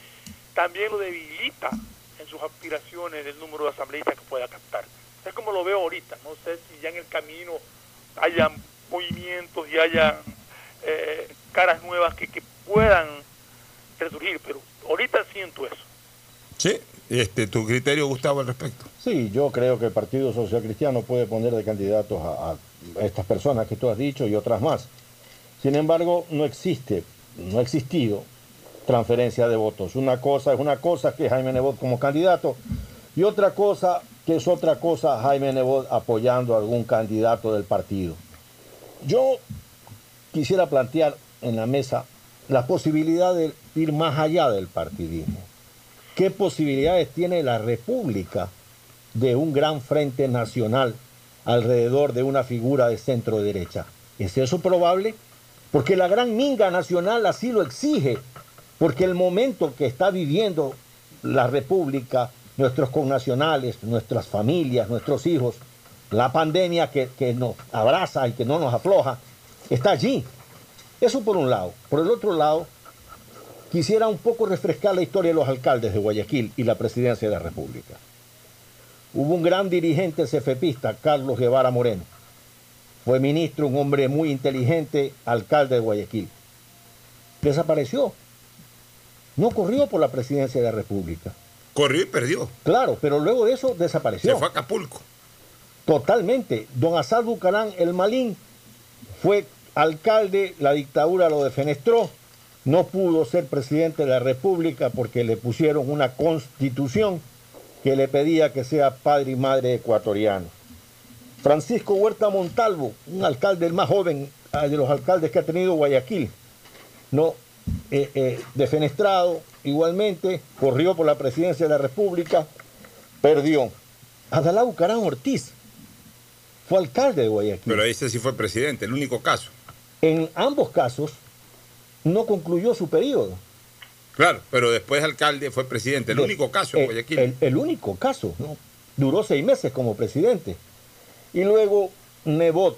también lo debilita en sus aspiraciones del número de asambleístas que pueda captar. Es como lo veo ahorita, no sé si ya en el camino haya movimientos y haya eh, caras nuevas que, que puedan resurgir, pero ahorita siento eso. Sí, este, tu criterio, Gustavo, al respecto. Sí, yo creo que el Partido Social Cristiano puede poner de candidatos a, a estas personas que tú has dicho y otras más. Sin embargo, no existe, no ha existido transferencia de votos. Una cosa es una cosa que Jaime Nebot como candidato y otra cosa que es otra cosa Jaime Nebot apoyando a algún candidato del partido. Yo quisiera plantear en la mesa la posibilidad de ir más allá del partidismo. ¿Qué posibilidades tiene la República de un gran frente nacional alrededor de una figura de centro derecha? ¿Es eso probable? Porque la gran minga nacional así lo exige, porque el momento que está viviendo la República, nuestros connacionales, nuestras familias, nuestros hijos, la pandemia que, que nos abraza y que no nos afloja, está allí. Eso por un lado. Por el otro lado, quisiera un poco refrescar la historia de los alcaldes de Guayaquil y la presidencia de la República. Hubo un gran dirigente cefepista, Carlos Guevara Moreno. Fue ministro, un hombre muy inteligente, alcalde de Guayaquil. Desapareció. No corrió por la presidencia de la República. Corrió y perdió. Claro, pero luego de eso desapareció. Se fue a Acapulco. Totalmente. Don Asad Bucarán, el Malín, fue alcalde, la dictadura lo defenestró, no pudo ser presidente de la República porque le pusieron una constitución que le pedía que sea padre y madre ecuatoriano. Francisco Huerta Montalvo, un alcalde el más joven ah, de los alcaldes que ha tenido Guayaquil, no eh, eh, defenestrado igualmente, corrió por la presidencia de la República, perdió. Adalá Bucarán Ortiz fue alcalde de Guayaquil. Pero ese sí fue presidente, el único caso. En ambos casos no concluyó su periodo. Claro, pero después alcalde fue presidente, el De- único caso en el, Guayaquil. el- el único caso, ¿no? Duró seis meses como presidente. Y luego Nebot,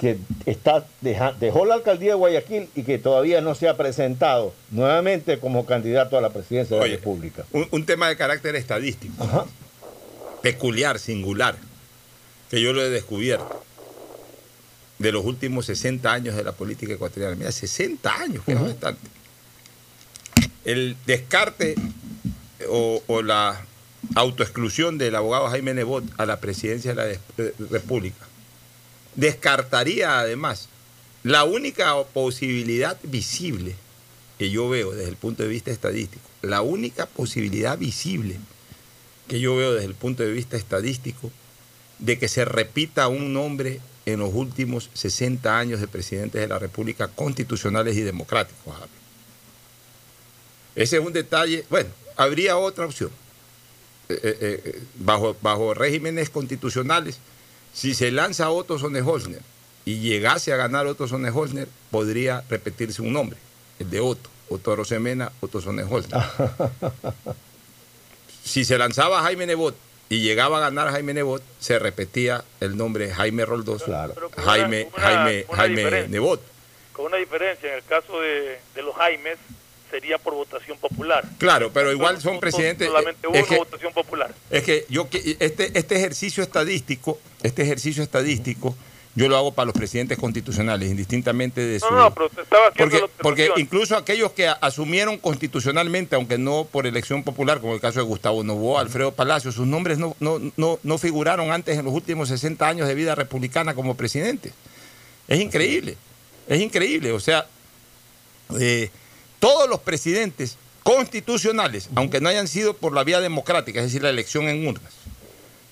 que está, deja- dejó la alcaldía de Guayaquil y que todavía no se ha presentado nuevamente como candidato a la presidencia de la República. Un, un tema de carácter estadístico, Ajá. peculiar, singular, que yo lo he descubierto de los últimos 60 años de la política ecuatoriana. Mira, 60 años, que es bastante. El descarte o, o la autoexclusión del abogado Jaime Nebot a la presidencia de la eh, República descartaría además la única posibilidad visible que yo veo desde el punto de vista estadístico, la única posibilidad visible que yo veo desde el punto de vista estadístico de que se repita un nombre en los últimos 60 años de presidentes de la República constitucionales y democráticos. Ese es un detalle, bueno, habría otra opción. Eh, eh, eh, bajo, bajo regímenes constitucionales, si se lanza Otto Sonnenholzner y llegase a ganar Otto Sonnenholzner, podría repetirse un nombre, el de Otto, Otto Rosemena, Otto Sonnenholzner. si se lanzaba Jaime Nebot y llegaba a ganar Jaime Nebot, se repetía el nombre Jaime Roldós, con Jaime, una- Jaime, una Jaime. Nebot. Con una diferencia, en el caso de, de los Jaimes sería por votación popular. Claro, pero igual son presidentes. Solamente es que- votación popular. Es que yo este, este ejercicio estadístico, este ejercicio estadístico, yo lo hago para los presidentes constitucionales, indistintamente de su. No, no, pero estaba haciendo porque, la porque incluso aquellos que asumieron constitucionalmente, aunque no por elección popular, como el caso de Gustavo Novoa, Alfredo Palacio, sus nombres no, no, no, no figuraron antes en los últimos 60 años de vida republicana como presidentes. Es increíble, es increíble. O sea, eh, todos los presidentes constitucionales, aunque no hayan sido por la vía democrática, es decir, la elección en urnas,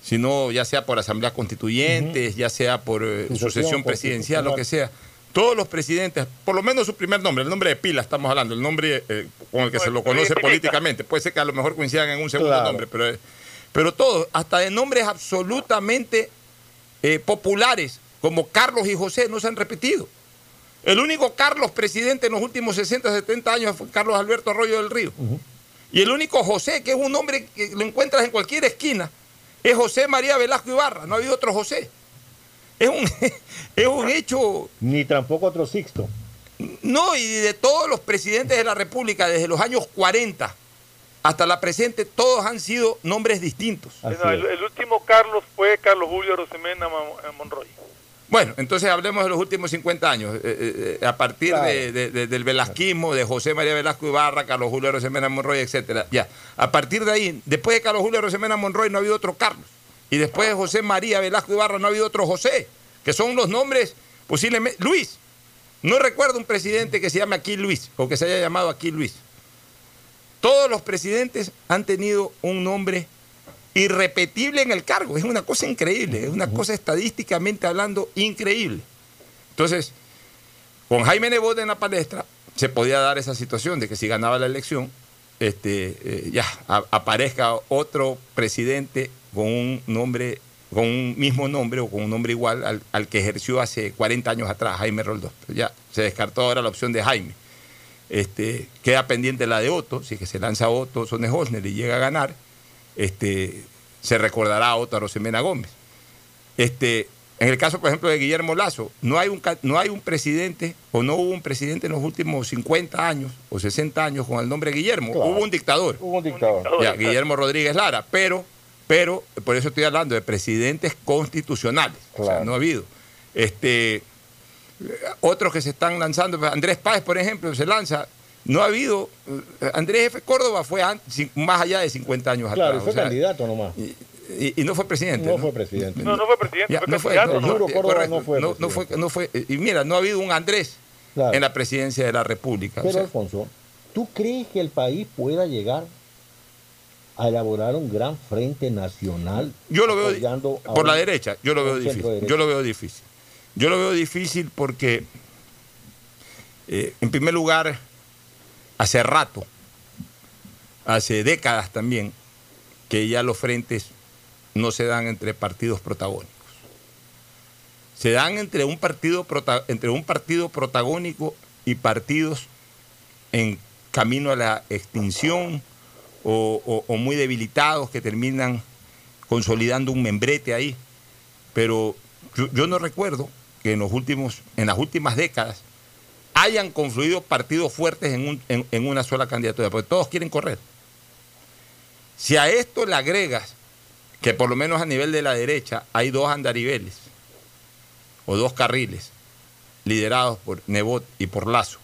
sino ya sea por asambleas constituyentes, ya sea por eh, Sucesión presidencial, lo que sea, todos los presidentes, por lo menos su primer nombre, el nombre de pila estamos hablando, el nombre eh, con el que No, se lo conoce políticamente, puede ser que a lo mejor coincidan en un segundo Claro. nombre, pero, eh, pero todos, hasta de nombres absolutamente eh, populares, como Carlos y José, no se han repetido. El único Carlos presidente en los últimos 60, 70 años fue Carlos Alberto Arroyo del Río. Y el único José, que es un nombre que lo encuentras en cualquier esquina, es José María Velasco Ibarra. No ha habido otro José. Es un, es un hecho. Ni tampoco otro Sixto. No, y de todos los presidentes de la República, desde los años 40 hasta la presente, todos han sido nombres distintos. El, el último Carlos fue Carlos Julio Rosemena Mon- Monroy. Bueno, entonces hablemos de los últimos 50 años. Eh, eh, eh, a partir Claro. de- de- de- del velasquismo, de José María Velasco Ibarra, Carlos Julio Rosemena Monroy, etcétera. Ya. A partir de ahí, después de Carlos Julio Rosemena Monroy no ha habido otro Carlos. Y después de José María Velasco Ibarra no ha habido otro José, que son los nombres posiblemente. Luis. No recuerdo un presidente que se llame aquí Luis o que se haya llamado aquí Luis. Todos los presidentes han tenido un nombre irrepetible en el cargo. Es una cosa increíble, es una cosa estadísticamente hablando increíble. Entonces, con Jaime Nebot en la palestra, se podía dar esa situación de que si ganaba la elección, este, eh, ya a- aparezca otro presidente con un nombre, con un mismo nombre o con un nombre igual al, al que ejerció hace 40 años atrás, Jaime Roldós. Pero ya se descartó ahora la opción de Jaime. Este, queda pendiente la de Otto, si es que se lanza Otto Sones Hosner y llega a ganar, este, se recordará a Otto Arosemena Gómez. Este, en el caso, por ejemplo, de Guillermo Lazo, no hay, un, no hay un presidente o no hubo un presidente en los últimos 50 años o 60 años con el nombre Guillermo. Claro. Hubo un dictador, Hubo un dictador. ya, Guillermo Rodríguez Lara, pero, pero, por eso estoy hablando de presidentes constitucionales. O sea, no ha habido. Este, otros que se están lanzando, pues, Andrés Páez, por ejemplo, se lanza. No ha habido. eh, Andrés F. Córdoba fue más allá de 50 años Claro, y atrás. fue o sea, candidato nomás. y, y- y no fue presidente. No fue presidente. No, no fue presidente, Ya, fue no fue, candidato. no, Juro, no, Córdoba correcto, no fue no, no fue, presidente. no fue- y mira, no ha habido un Andrés Claro. en la presidencia de la República. o Pero sea, Alfonso, ¿tú crees que el país pueda llegar a elaborar un gran frente nacional? yo lo veo por la derecha, yo lo veo difícil. Yo lo veo difícil. Yo lo veo difícil porque, eh, en primer lugar, hace rato, hace décadas también, que ya los frentes no se dan entre partidos protagónicos. Se dan entre un partido, entre un partido protagónico y partidos en camino a la extinción o muy debilitados que terminan consolidando un membrete ahí. Pero yo, yo no recuerdo que en, los últimos, en las últimas décadas hayan confluido partidos fuertes en, un- en- una sola candidatura, porque todos quieren correr. Si a esto le agregas que por lo menos a nivel de la derecha hay dos andariveles o dos carriles liderados por Nebot y por Lazo,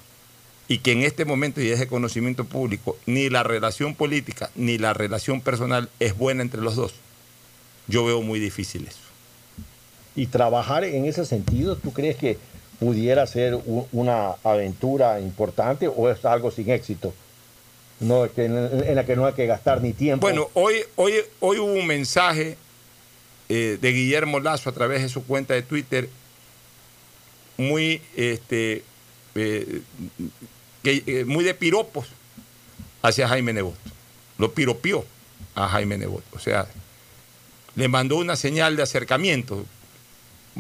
y que en este momento, y es de conocimiento público, ni la relación política ni la relación personal es buena entre los dos, yo veo muy difícil eso. Y trabajar en ese sentido, ¿tú crees que pudiera ser una aventura importante o es algo sin éxito? No, en la que no hay que gastar ni tiempo. Bueno, hoy, hoy, hoy hubo un mensaje eh, de Guillermo Lazo a través de su cuenta de Twitter muy, este, eh, que, eh, muy de piropos hacia Jaime Nebot. Lo piropió a Jaime Nebot. O sea, le mandó una señal de acercamiento,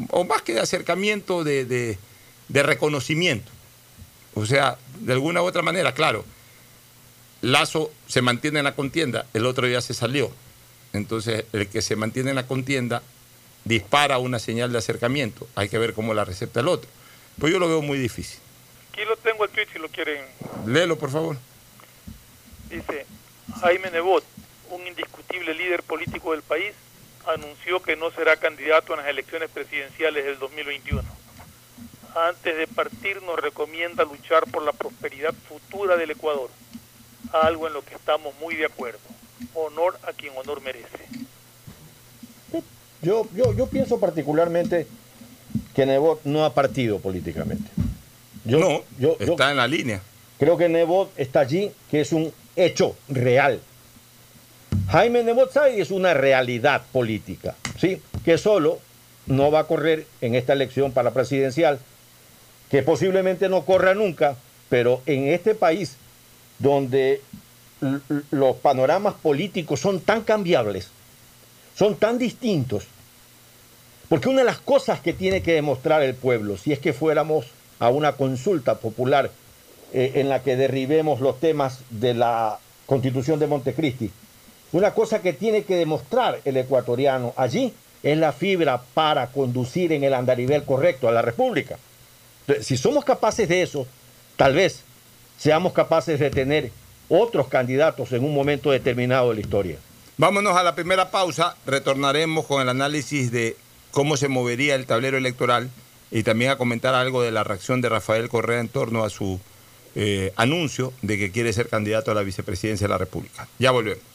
o más que de acercamiento, de, de- de reconocimiento. O sea, de alguna u otra manera, claro, Lazo se mantiene en la contienda, el otro día se salió. Entonces, el que se mantiene en la contienda dispara una señal de acercamiento. Hay que ver cómo la recepta el otro. Pues yo lo veo muy difícil. Aquí lo tengo el tweet si lo quieren. Léelo, por favor. Dice, Jaime Nebot, un indiscutible líder político del país, anunció que no será candidato a las elecciones presidenciales del 2021. Antes de partir nos recomienda luchar por la prosperidad futura del Ecuador, algo en lo que estamos muy de acuerdo. Honor a quien honor merece. yo, yo, yo pienso particularmente que Nebot no ha partido políticamente. Yo, no, yo, yo está en la línea. creo que Nebot está allí, que es un hecho real. Jaime Nebot Say es una realidad política, ¿sí? Que solo no va a correr en esta elección para presidencial, que posiblemente no corra nunca, pero en este país donde los panoramas políticos son tan cambiables, son tan distintos, porque una de las cosas que tiene que demostrar el pueblo, si es que fuéramos a una consulta popular eh, en la que derribemos los temas de la constitución de Montecristi, una cosa que tiene que demostrar el ecuatoriano allí es la fibra para conducir en el andarivel correcto a la República. Entonces, si somos capaces de eso, tal vez seamos capaces de tener otros candidatos en un momento determinado de la historia. Vámonos a la primera pausa. Retornaremos con el análisis de cómo se movería el tablero electoral y también a comentar algo de la reacción de Rafael Correa en torno a su eh, anuncio de que quiere ser candidato a la vicepresidencia de la República. Ya volvemos.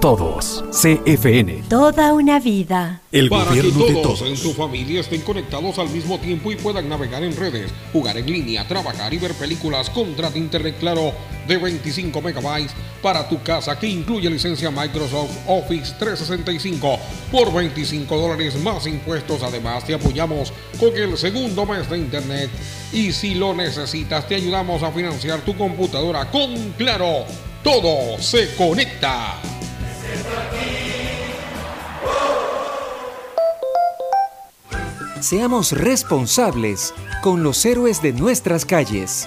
todos. CFN. Toda una vida. El Para que gobierno de todos todos. en su familia estén conectados al mismo tiempo y puedan navegar en redes, jugar en línea, trabajar y ver películas, contrata internet claro de 25 megabytes para tu casa que incluye licencia Microsoft Office 365 por 25 dólares más impuestos. Además te apoyamos con el segundo mes de internet y si lo necesitas te ayudamos a financiar tu computadora con Claro. Todo se conecta. Seamos responsables con los héroes de nuestras calles.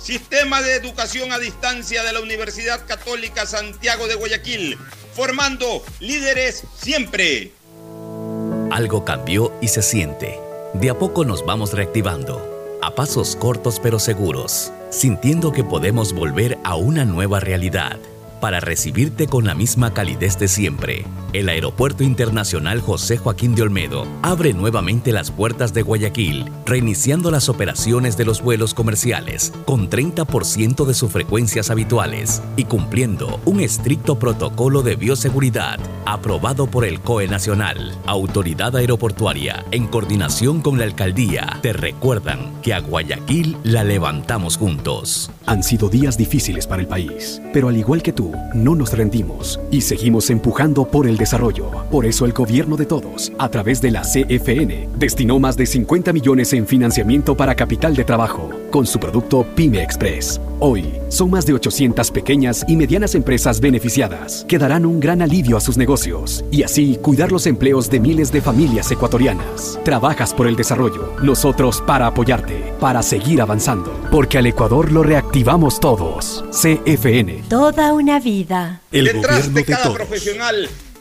Sistema de Educación a Distancia de la Universidad Católica Santiago de Guayaquil, formando líderes siempre. Algo cambió y se siente. De a poco nos vamos reactivando, a pasos cortos pero seguros, sintiendo que podemos volver a una nueva realidad para recibirte con la misma calidez de siempre. El Aeropuerto Internacional José Joaquín de Olmedo abre nuevamente las puertas de Guayaquil, reiniciando las operaciones de los vuelos comerciales con 30% de sus frecuencias habituales y cumpliendo un estricto protocolo de bioseguridad aprobado por el COE Nacional. Autoridad Aeroportuaria, en coordinación con la Alcaldía, te recuerdan que a Guayaquil la levantamos juntos. Han sido días difíciles para el país, pero al igual que tú, no nos rendimos y seguimos empujando por el desarrollo. Por eso el gobierno de todos, a través de la CFN, destinó más de 50 millones en financiamiento para capital de trabajo con su producto Pyme Express. Hoy, son más de 800 pequeñas y medianas empresas beneficiadas que darán un gran alivio a sus negocios y así cuidar los empleos de miles de familias ecuatorianas. Trabajas por el desarrollo, nosotros para apoyarte, para seguir avanzando, porque al Ecuador lo reactivamos todos. CFN. Toda una vida. El Detrás gobierno de todos. profesional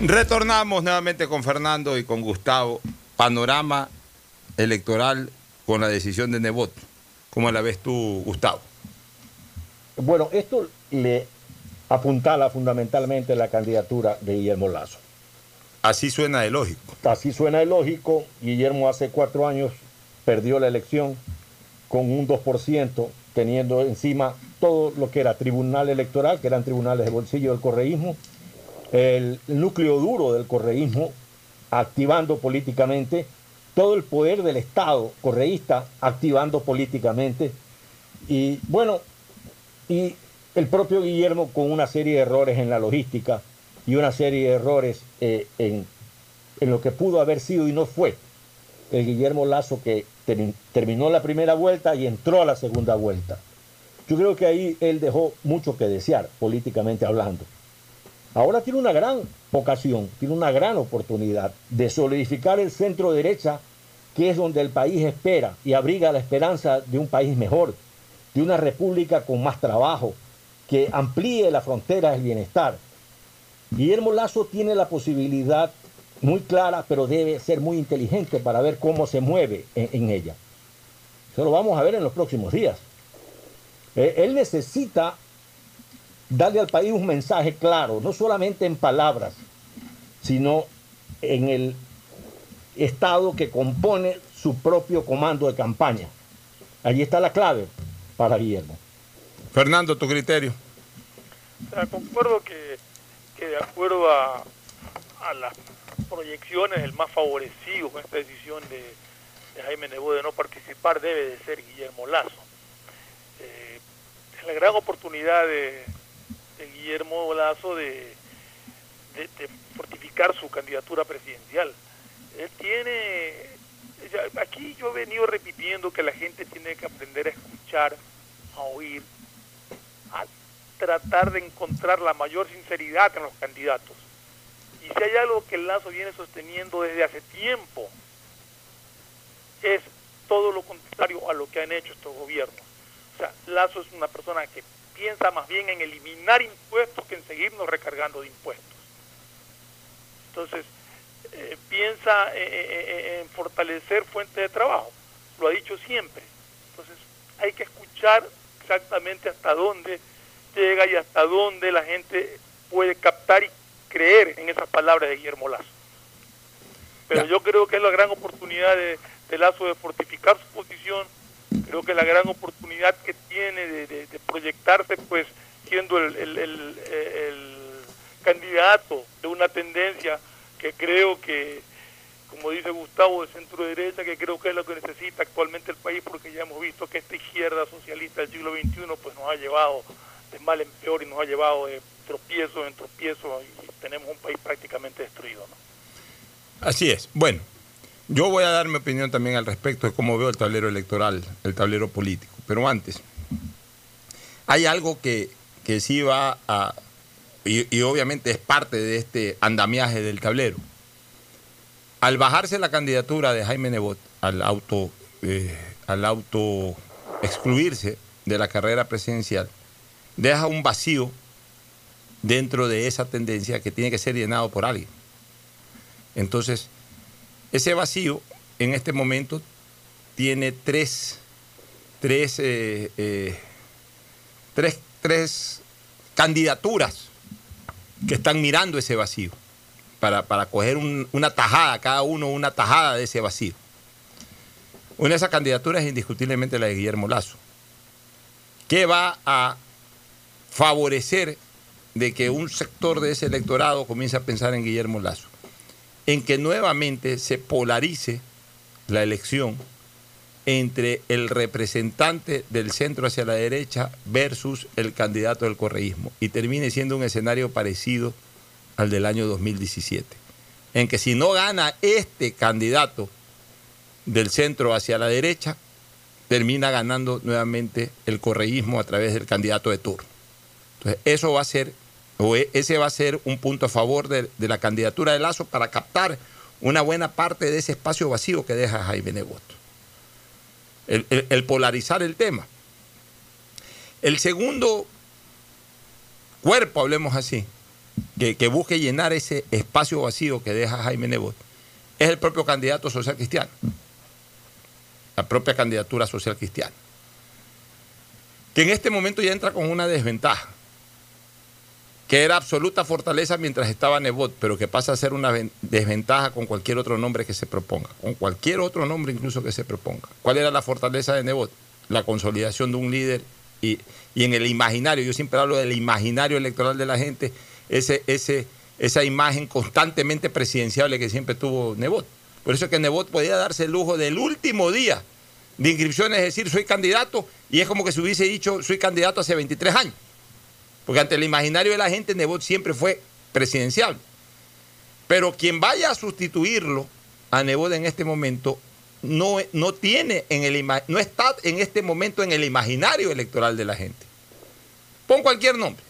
Retornamos nuevamente con Fernando y con Gustavo. Panorama electoral con la decisión de Nebot. ¿Cómo la ves tú, Gustavo? Bueno, esto le apuntala fundamentalmente la candidatura de Guillermo Lazo. Así suena de lógico. Así suena de lógico. Guillermo hace cuatro años perdió la elección con un 2%, teniendo encima todo lo que era tribunal electoral, que eran tribunales de bolsillo del correísmo, el núcleo duro del correísmo, activando políticamente, todo el poder del Estado correísta activando políticamente, y bueno, y el propio Guillermo con una serie de errores en la logística y una serie de errores eh, en, en, lo que pudo haber sido y no fue el Guillermo Lazo que ter, terminó la primera vuelta y entró a la segunda vuelta. Yo creo que ahí él dejó mucho que desear, políticamente hablando. Ahora tiene una gran ocasión, tiene una gran oportunidad de solidificar el centro derecha, que es donde el país espera y abriga la esperanza de un país mejor, de una república con más trabajo, que amplíe la frontera del bienestar. Guillermo Lazo tiene la posibilidad muy clara, pero debe ser muy inteligente para ver cómo se mueve en, ella. Eso lo vamos a ver en los próximos días. Eh, él necesita darle al país un mensaje claro, no solamente en palabras, sino en el Estado que compone su propio comando de campaña. Allí está la clave para Guillermo. Fernando, tu criterio. O sea, concuerdo que, que de acuerdo a, a, las proyecciones, el más favorecido con esta decisión de, de Jaime Nebot de no participar debe de ser Guillermo Lazo. Eh, es la gran oportunidad de Guillermo Lazo de, de, fortificar su candidatura presidencial. Él tiene, aquí yo he venido repitiendo que la gente tiene que aprender a escuchar, a oír, a tratar de encontrar la mayor sinceridad en los candidatos. Y si hay algo que Lazo viene sosteniendo desde hace tiempo, es todo lo contrario a lo que han hecho estos gobiernos. O sea, Lazo es una persona que piensa más bien en eliminar impuestos que en seguirnos recargando de impuestos. Entonces, eh, piensa en, en, en fortalecer fuentes de trabajo, lo ha dicho siempre. Entonces, hay que escuchar exactamente hasta dónde llega y hasta dónde la gente puede captar y creer en esas palabras de Guillermo Lazo. Pero yo creo que es la gran oportunidad de, de Lazo de fortificar su posición, creo que la gran oportunidad que tiene de, proyectarse pues siendo el, candidato de una tendencia que creo que, como dice Gustavo, de centro derecha, que creo que es lo que necesita actualmente el país, porque ya hemos visto que esta izquierda socialista del siglo XXI pues nos ha llevado de mal en peor y nos ha llevado de tropiezo en tropiezo y tenemos un país prácticamente destruido. ¿no? Así es. Bueno, yo voy a dar mi opinión también al respecto de cómo veo el tablero electoral, el tablero político. Pero antes, hay algo que, que sí va a... Y, obviamente es parte de este andamiaje del tablero. Al bajarse la candidatura de Jaime Nebot al auto, eh, al auto excluirse de la carrera presidencial, deja un vacío dentro de esa tendencia que tiene que ser llenado por alguien. Entonces, ese vacío en este momento tiene tres, tres, eh, eh, tres, tres candidaturas que están mirando ese vacío para, para coger un, una tajada, cada uno una tajada de ese vacío. Una de esas candidaturas es indiscutiblemente la de Guillermo Lazo, que va a favorecer de que un sector de ese electorado comience a pensar en Guillermo Lazo, en que nuevamente se polarice la elección entre el representante del centro hacia la derecha versus el candidato del correísmo y termine siendo un escenario parecido al del año 2017, en que si no gana este candidato del centro hacia la derecha, termina ganando nuevamente el correísmo a través del candidato de turno. Entonces, eso va a ser, o e- ese va a ser un punto a favor de, la candidatura de Lazo para captar una buena parte de ese espacio vacío que deja Jaime el- el polarizar el tema. El segundo cuerpo, hablemos así, que, que busque llenar ese espacio vacío que deja Jaime Nebot, es el propio candidato social cristiano. La propia candidatura social cristiana. Que en este momento ya entra con una desventaja que era absoluta fortaleza mientras estaba Nebot, pero que pasa a ser una ven- desventaja con cualquier otro nombre que se proponga, con cualquier otro nombre incluso que se proponga. ¿Cuál era la fortaleza de Nebot? La consolidación de un líder y, y en el imaginario, yo siempre hablo del imaginario electoral de la gente, ese, ese, esa imagen constantemente presidenciable que siempre tuvo Nebot. Por eso es que Nebot podía darse el lujo del último día de inscripciones, es decir, soy candidato, y es como que se hubiese dicho, soy candidato hace 23 años. Porque ante el imaginario de la gente, Nebot siempre fue presidencial. Pero quien vaya a sustituirlo a Nebot en este momento no, no tiene en el no está en este momento en el imaginario electoral de la gente. Pon cualquier nombre.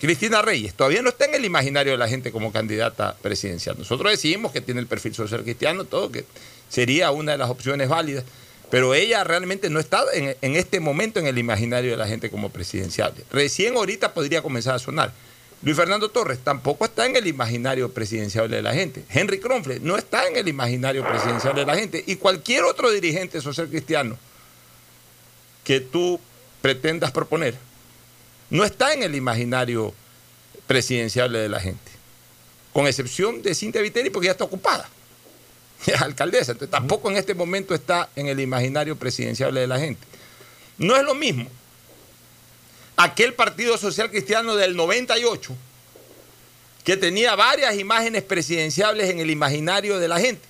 Cristina Reyes todavía no está en el imaginario de la gente como candidata presidencial. Nosotros decimos que tiene el perfil social cristiano, todo, que sería una de las opciones válidas, pero ella realmente no está en, este momento en el imaginario de la gente como presidencial. Recién ahorita podría comenzar a sonar. Luis Fernando Torres tampoco está en el imaginario presidencial de la gente. Henry Kronfle no está en el imaginario presidencial de la gente. Y cualquier otro dirigente social cristiano que tú pretendas proponer no está en el imaginario presidencial de la gente. Con excepción de Cintia Viteri, porque ya está ocupada. Alcaldesa. Entonces tampoco en este momento está en el imaginario presidencial de la gente. No es lo mismo aquel Partido Social Cristiano del 98 que tenía varias imágenes presidenciables en el imaginario de la gente.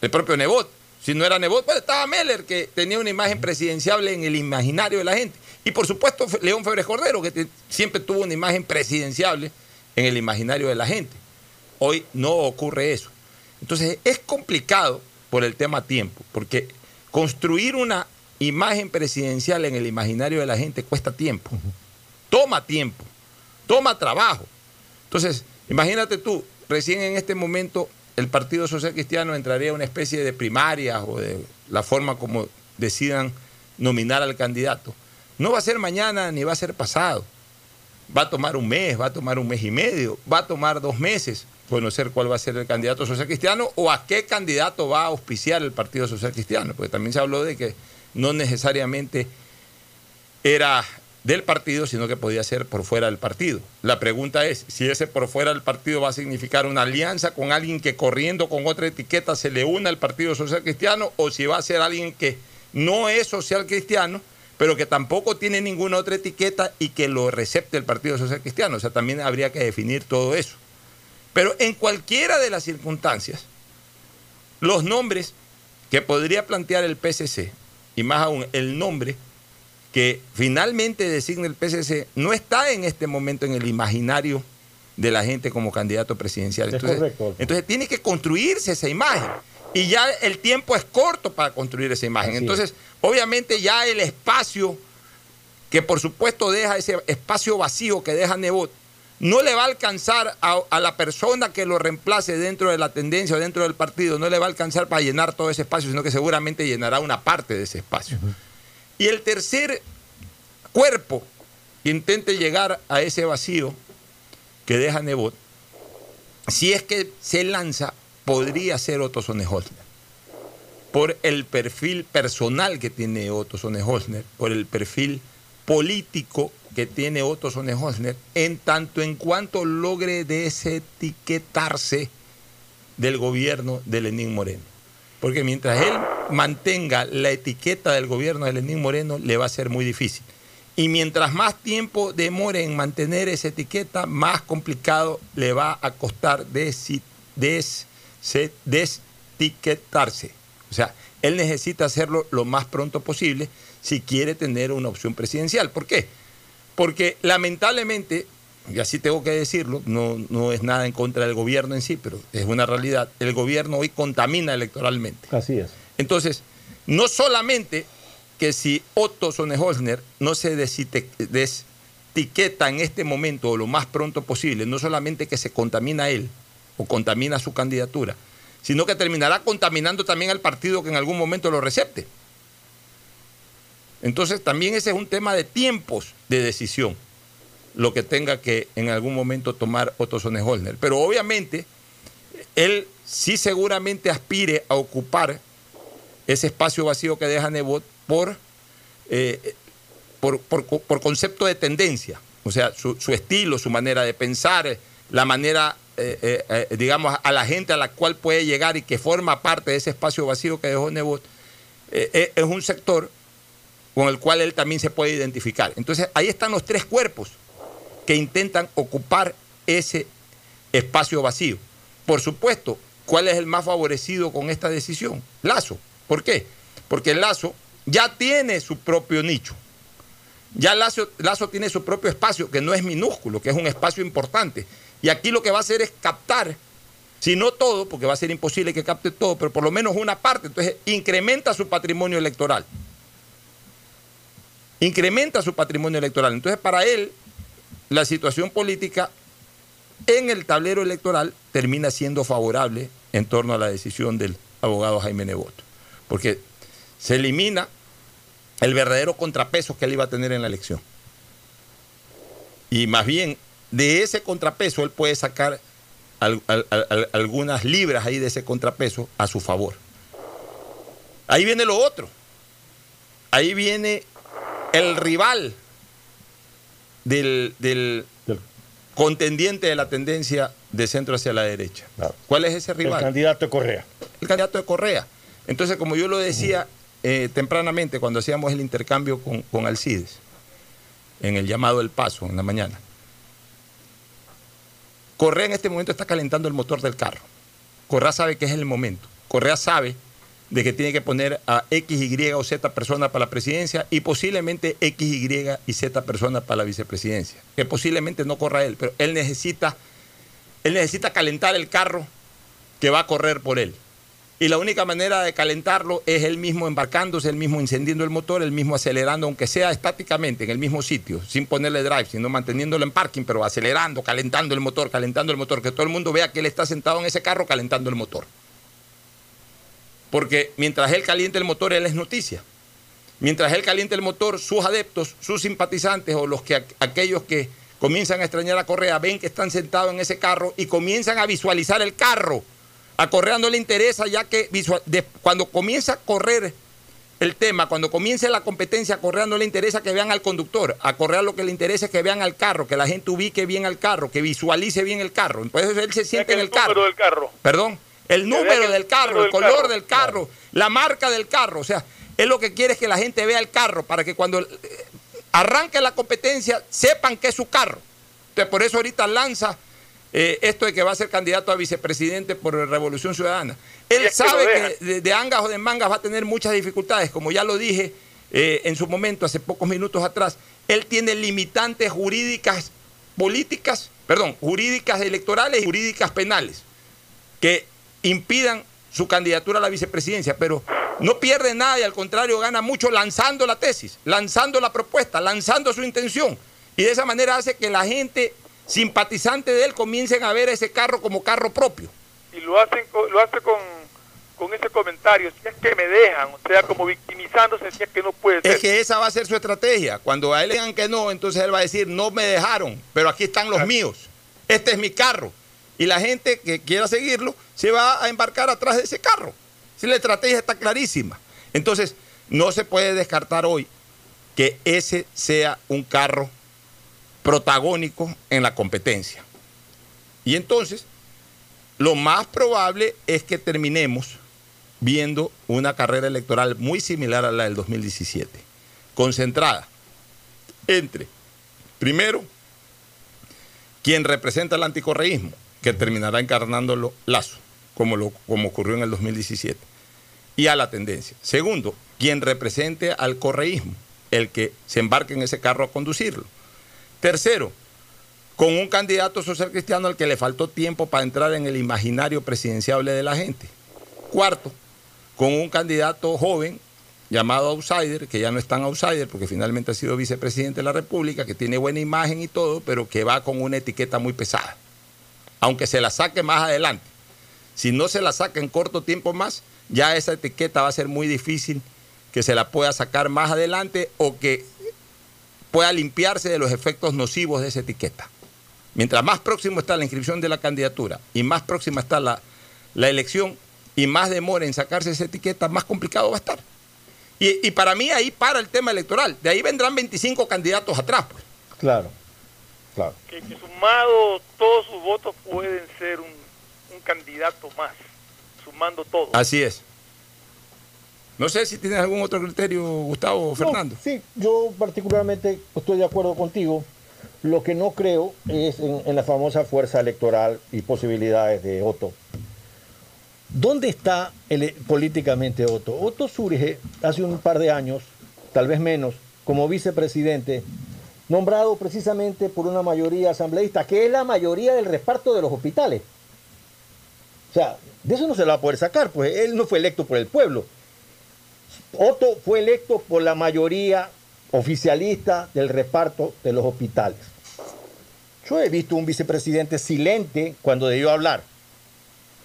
El propio Nebot. Si no era Nebot, pues estaba Meller, que tenía una imagen presidenciable en el imaginario de la gente. Y por supuesto, León Febres Cordero, que siempre tuvo una imagen presidenciable en el imaginario de la gente. Hoy no ocurre eso. Entonces, es complicado por el tema tiempo, porque construir una imagen presidencial en el imaginario de la gente cuesta tiempo. Toma tiempo, toma trabajo. Entonces, imagínate tú, recién en este momento el Partido Social Cristiano entraría a una especie de primarias o de la forma como decidan nominar al candidato. No va a ser mañana ni va a ser pasado. Va a tomar un mes, va a tomar un mes y medio, va a tomar dos meses conocer cuál va a ser el candidato social cristiano o a qué candidato va a auspiciar el Partido Social Cristiano. Porque también se habló de que no necesariamente era del partido, sino que podía ser por fuera del partido. La pregunta es, si ese por fuera del partido va a significar una alianza con alguien que corriendo con otra etiqueta se le una al Partido Social Cristiano, o si va a ser alguien que no es social cristiano, pero que tampoco tiene ninguna otra etiqueta y que lo recepte el Partido Social Cristiano. O sea, también habría que definir todo eso. Pero en cualquiera de las circunstancias, los nombres que podría plantear el PCC, y más aún el nombre que finalmente designa el PCC, no está en este momento en el imaginario de la gente como candidato presidencial. Es Entonces, entonces tiene que construirse esa imagen. Y ya el tiempo es corto para construir esa imagen. Así es. Entonces, obviamente ya el espacio que por supuesto deja ese espacio vacío que deja Nebot, no le va a alcanzar a, a la persona que lo reemplace dentro de la tendencia o dentro del partido, no le va a alcanzar para llenar todo ese espacio, sino que seguramente llenará una parte de ese espacio. Y el tercer cuerpo que intente llegar a ese vacío que deja Nebot, si es que se lanza, podría ser Otto Sonneholzner. Por el perfil personal que tiene Otto Sonneholzner, por el perfil político que tiene Otto Sonneholzner, en tanto en cuanto logre desetiquetarse del gobierno de Lenín Moreno. Porque mientras él mantenga la etiqueta del gobierno de Lenín Moreno, le va a ser muy difícil. Y mientras más tiempo demore en mantener esa etiqueta, más complicado le va a costar des-. O sea, él necesita hacerlo lo más pronto posible si quiere tener una opción presidencial. ¿Por qué? Porque lamentablemente, y así tengo que decirlo, no, no es nada en contra del gobierno en sí, pero es una realidad, el gobierno hoy contamina electoralmente. Así es. Entonces, no solamente que si Otto Sonnenholzner no se destiqueta en este momento o lo más pronto posible, no solamente que se contamina él o contamina su candidatura, sino que terminará contaminando también al partido que en algún momento lo recepte. Entonces también ese es un tema de tiempos de decisión, lo que tenga que en algún momento tomar Otto Sonnenholzner. Pero obviamente él sí seguramente aspire a ocupar ese espacio vacío que deja Nebot por, eh, por, por- por concepto de tendencia, o sea, su, estilo, su manera de pensar, la manera, eh, eh, digamos, a la gente a la cual puede llegar y que forma parte de ese espacio vacío que dejó Nebot, es un sector con el cual él también se puede identificar. Entonces, ahí están los tres cuerpos que intentan ocupar ese espacio vacío. Por supuesto, ¿cuál es el más favorecido con esta decisión? Lazo. ¿Por qué? Porque Lazo ya tiene su propio nicho. Ya Lazo, Lazo tiene su propio espacio, que no es minúsculo, que es un espacio importante. Y aquí lo que va a hacer es captar, si no todo, porque va a ser imposible que capte todo, pero por lo menos una parte. Entonces, incrementa su patrimonio electoral. Incrementa su patrimonio electoral. Entonces, para él, la situación política en el tablero electoral termina siendo favorable en torno a la decisión del abogado Jaime Nebot. Porque se elimina el verdadero contrapeso que él iba a tener en la elección. Y más bien, de ese contrapeso él puede sacar al- al- al- algunas libras ahí de ese contrapeso a su favor. Ahí viene lo otro. Ahí viene el rival del, del contendiente de la tendencia de centro hacia la derecha. ¿Cuál es ese rival? El candidato de Correa. el candidato de Correa. Entonces, como yo lo decía eh, tempranamente cuando hacíamos el intercambio con, con Alcides, en el llamado El Paso, en la mañana, Correa en este momento está calentando el motor del carro. Correa sabe que es el momento. Correa sabe de que tiene que poner a X, Y o Z personas para la presidencia y posiblemente X, Y y Z personas para la vicepresidencia. Que posiblemente no corra él, pero él necesita, él necesita calentar el carro que va a correr por él. Y la única manera de calentarlo es él mismo embarcándose, él mismo encendiendo el motor, él mismo acelerando, aunque sea estáticamente en el mismo sitio, sin ponerle drive, sino manteniéndolo en parking, pero acelerando, calentando el motor, calentando el motor, que todo el mundo vea que él está sentado en ese carro calentando el motor. Porque mientras él caliente el motor, él es noticia. Mientras él caliente el motor, sus adeptos, sus simpatizantes o los que aquellos que comienzan a extrañar a Correa ven que están sentados en ese carro y comienzan a visualizar el carro. A Correa no le interesa ya que visual- de- cuando comienza a correr el tema, cuando comience la competencia, a Correa no le interesa que vean al conductor. A Correa lo que le interesa es que vean al carro, que la gente ubique bien al carro, que visualice bien el carro. Entonces él se siente en el carro. número del carro. Perdón, el número del carro, el color del carro, la marca del carro. O sea, él lo que quiere es que la gente vea el carro para que cuando eh, arranque la competencia sepan que es su carro. Entonces, por eso ahorita lanza eh, esto de que va a ser candidato a vicepresidente por Revolución Ciudadana. Él que sabe que de, de angas o de mangas va a tener muchas dificultades, como ya lo dije eh, en su momento, hace pocos minutos atrás. Él tiene limitantes jurídicas políticas, perdón, jurídicas electorales y jurídicas penales que impidan su candidatura a la vicepresidencia, pero no pierde nada y al contrario gana mucho lanzando la tesis, lanzando la propuesta, lanzando su intención. Y de esa manera hace que la gente simpatizante de él comiencen a ver ese carro como carro propio. Y lo, hacen, lo hace con, con ese comentario, si es que me dejan, o sea, como victimizándose, si es que no puede ser. Es que esa va a ser su estrategia. Cuando a él le digan que no, entonces él va a decir, no me dejaron, pero aquí están los míos. Este es mi carro. Y la gente que quiera seguirlo se va a embarcar atrás de ese carro. Si la estrategia está clarísima. Entonces, no se puede descartar hoy que ese sea un carro protagónico en la competencia. Y entonces, lo más probable es que terminemos viendo una carrera electoral muy similar a la del 2017, concentrada entre, primero, quien representa el anticorreísmo, que terminará encarnándolo Lazo, como, lo, como ocurrió en el 2017, y a la tendencia. Segundo, quien represente al correísmo, el que se embarque en ese carro a conducirlo. Tercero, con un candidato social cristiano al que le faltó tiempo para entrar en el imaginario presidenciable de la gente. Cuarto, con un candidato joven llamado outsider, que ya no es tan outsider porque finalmente ha sido vicepresidente de la República, que tiene buena imagen y todo, pero que va con una etiqueta muy pesada. Aunque se la saque más adelante. Si no se la saca en corto tiempo más, ya esa etiqueta va a ser muy difícil que se la pueda sacar más adelante o que pueda limpiarse de los efectos nocivos de esa etiqueta. Mientras más próximo está la inscripción de la candidatura y más próxima está la, la elección y más demora en sacarse esa etiqueta, más complicado va a estar. Y, y, para mí ahí para el tema electoral. De ahí vendrán 25 candidatos atrás. Pues. Claro, claro. Que, que sumado todos sus votos pueden ser un, un candidato más, sumando todo. Así es. No sé si tienes algún otro criterio, Gustavo o Fernando. No, sí, yo particularmente estoy de acuerdo contigo. Lo que no creo es en, en la famosa fuerza electoral y posibilidades de Otto. ¿Dónde está el, políticamente Otto? Otto surge hace un par de años, tal vez menos, como vicepresidente, nombrado precisamente por una mayoría asambleísta, que es la mayoría del reparto de los hospitales. O sea, de eso no se lo va a poder sacar, pues él no fue electo por el pueblo. Otto fue electo por la mayoría oficialista del reparto de los hospitales. Yo he visto un vicepresidente silente cuando debió hablar.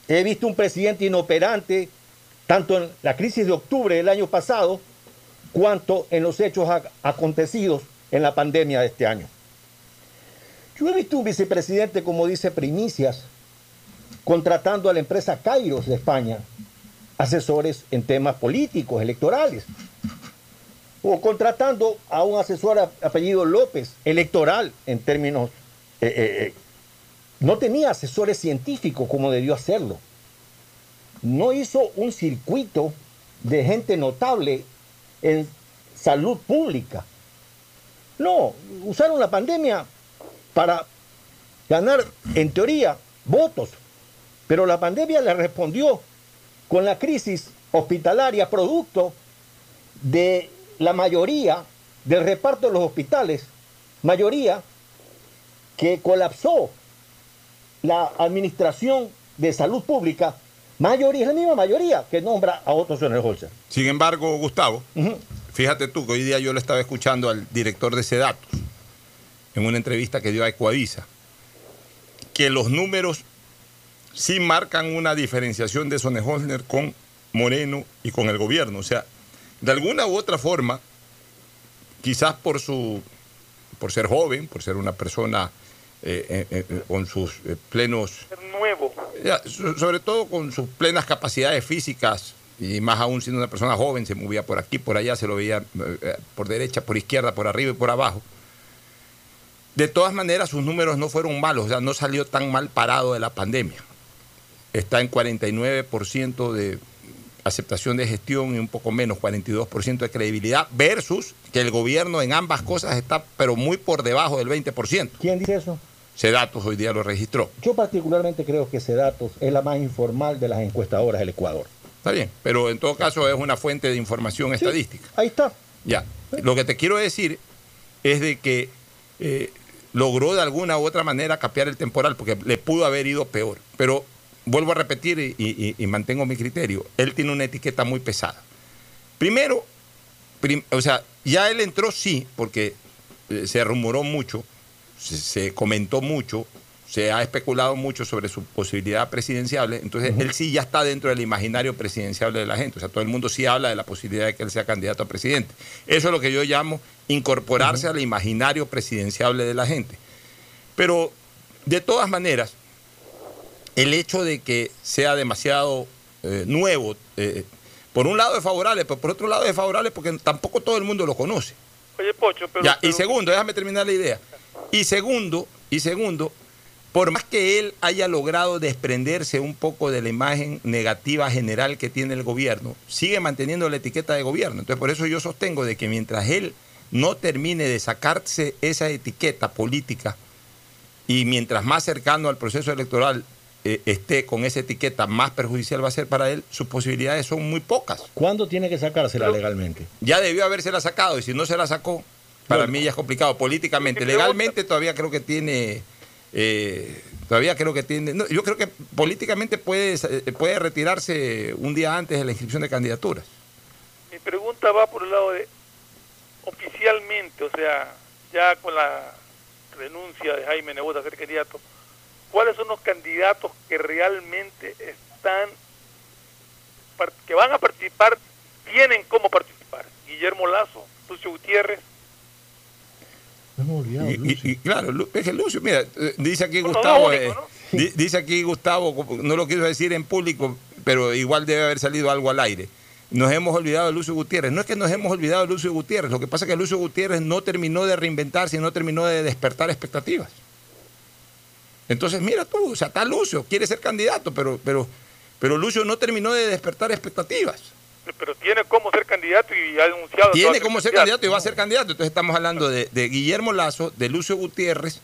He visto un presidente inoperante tanto en la crisis de octubre del año pasado cuanto en los hechos acontecidos en la pandemia de este año. Yo he visto un vicepresidente, como dice Primicias, contratando a la empresa Kairos de España asesores en temas políticos, electorales. O contratando a un asesor apellido López, electoral en términos... Eh, eh, no tenía asesores científicos como debió hacerlo. No hizo un circuito de gente notable en salud pública. No, usaron la pandemia para ganar, en teoría, votos. Pero la pandemia le respondió con la crisis hospitalaria producto de la mayoría del reparto de los hospitales, mayoría que colapsó la administración de salud pública, mayoría, es la misma mayoría que nombra a Otto Holzer. Sin embargo, Gustavo, uh -huh. Fíjate tú que hoy día yo le estaba escuchando al director de Sedatos en una entrevista que dio a Ecuavisa, que los números sí marcan una diferenciación de Sonnenholzer con Moreno y con el gobierno. O sea, de alguna u otra forma, quizás por su por ser joven, por ser una persona eh, eh, eh, con sus plenos... Nuevo. Ya, sobre todo con sus plenas capacidades físicas y más aún siendo una persona joven, se movía por aquí, por allá, se lo veía por derecha, por izquierda, por arriba y por abajo. De todas maneras, sus números no fueron malos, o sea, no salió tan mal parado de la pandemia. Está en 49% de aceptación de gestión y un poco menos, 42% de credibilidad, versus que el gobierno en ambas cosas está, pero muy por debajo del 20%. ¿Quién dice eso? Sedatos hoy día lo registró. Yo particularmente creo que Sedatos es la más informal de las encuestadoras del Ecuador. Está bien, pero en todo caso es una fuente de información sí, estadística. Ahí está. Ya. Lo que te quiero decir es de que eh, logró de alguna u otra manera capear el temporal, porque le pudo haber ido peor. Pero vuelvo a repetir y, y, y, mantengo mi criterio, él tiene una etiqueta muy pesada. Primero, prim, o sea, ya él entró sí, porque eh, se rumoró mucho, se, se, comentó mucho, se ha especulado mucho sobre su posibilidad presidenciable, entonces uh -huh. él sí ya está dentro del imaginario presidenciable de la gente, o sea, todo el mundo sí habla de la posibilidad de que él sea candidato a presidente. Eso es lo que yo llamo incorporarse uh -huh. al imaginario presidenciable de la gente. Pero, de todas maneras, el hecho de que sea demasiado eh, nuevo, eh, por un lado es favorable, pero por otro lado es favorable porque tampoco todo el mundo lo conoce. Oye, Pocho, pero... Ya, pero... Y segundo, déjame terminar la idea. Y segundo, y segundo, por más que él haya logrado desprenderse un poco de la imagen negativa general que tiene el gobierno, sigue manteniendo la etiqueta de gobierno. Entonces, por eso yo sostengo de que mientras él no termine de sacarse esa etiqueta política y mientras más cercano al proceso electoral eh, esté con esa etiqueta, más perjudicial va a ser para él, sus posibilidades son muy pocas. ¿Cuándo tiene que sacársela legalmente? Ya debió habérsela sacado y si no se la sacó, para mí ya es complicado políticamente. Legalmente todavía creo que tiene... eh, todavía creo que tiene... yo creo que políticamente puede, eh, puede retirarse un día antes de la inscripción de candidaturas. Mi pregunta va por el lado de oficialmente, o sea, ya con la renuncia de Jaime Nebot a ser candidato, ¿cuáles son los candidatos que realmente están, que van a participar, tienen cómo participar? Guillermo Lazo, Lucio Gutiérrez, Y, y- y claro, es que Lucio, mira, eh, dice aquí Gustavo, único, eh, ¿no? di- dice aquí Gustavo, no lo quiso decir en público, pero igual debe haber salido algo al aire. Nos hemos olvidado de Lucio Gutiérrez. No es que nos hemos olvidado de Lucio Gutiérrez, lo que pasa es que Lucio Gutiérrez no terminó de reinventarse y no terminó de despertar expectativas. Entonces, mira tú, o sea, está Lucio, quiere ser candidato, pero, pero, pero Lucio no terminó de despertar expectativas. Pero tiene cómo ser candidato y ha a Tiene como ser candidato y va a ser candidato. Entonces estamos hablando de, de Guillermo Lazo, de Lucio Gutiérrez.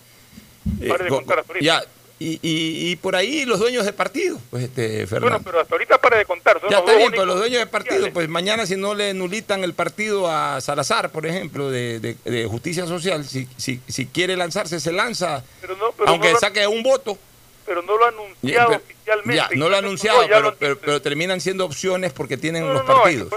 eh, Pare de con- contar hasta ahorita. ya, y, y- y por ahí los dueños de partido, pues este, Fernando. Bueno, pero hasta ahorita para de contar. Son ya está bien, pero los dueños de partido, pues mañana si no le nulitan el partido a Salazar, por ejemplo, de, de- de Justicia Social, si, si, si quiere lanzarse, se lanza, Pero no, pero aunque no saque un voto. Pero no lo ha anunciado Ya, oficialmente. ya, no lo ha anunciado, pero, pero, pero terminan siendo opciones porque tienen No, los no, partidos.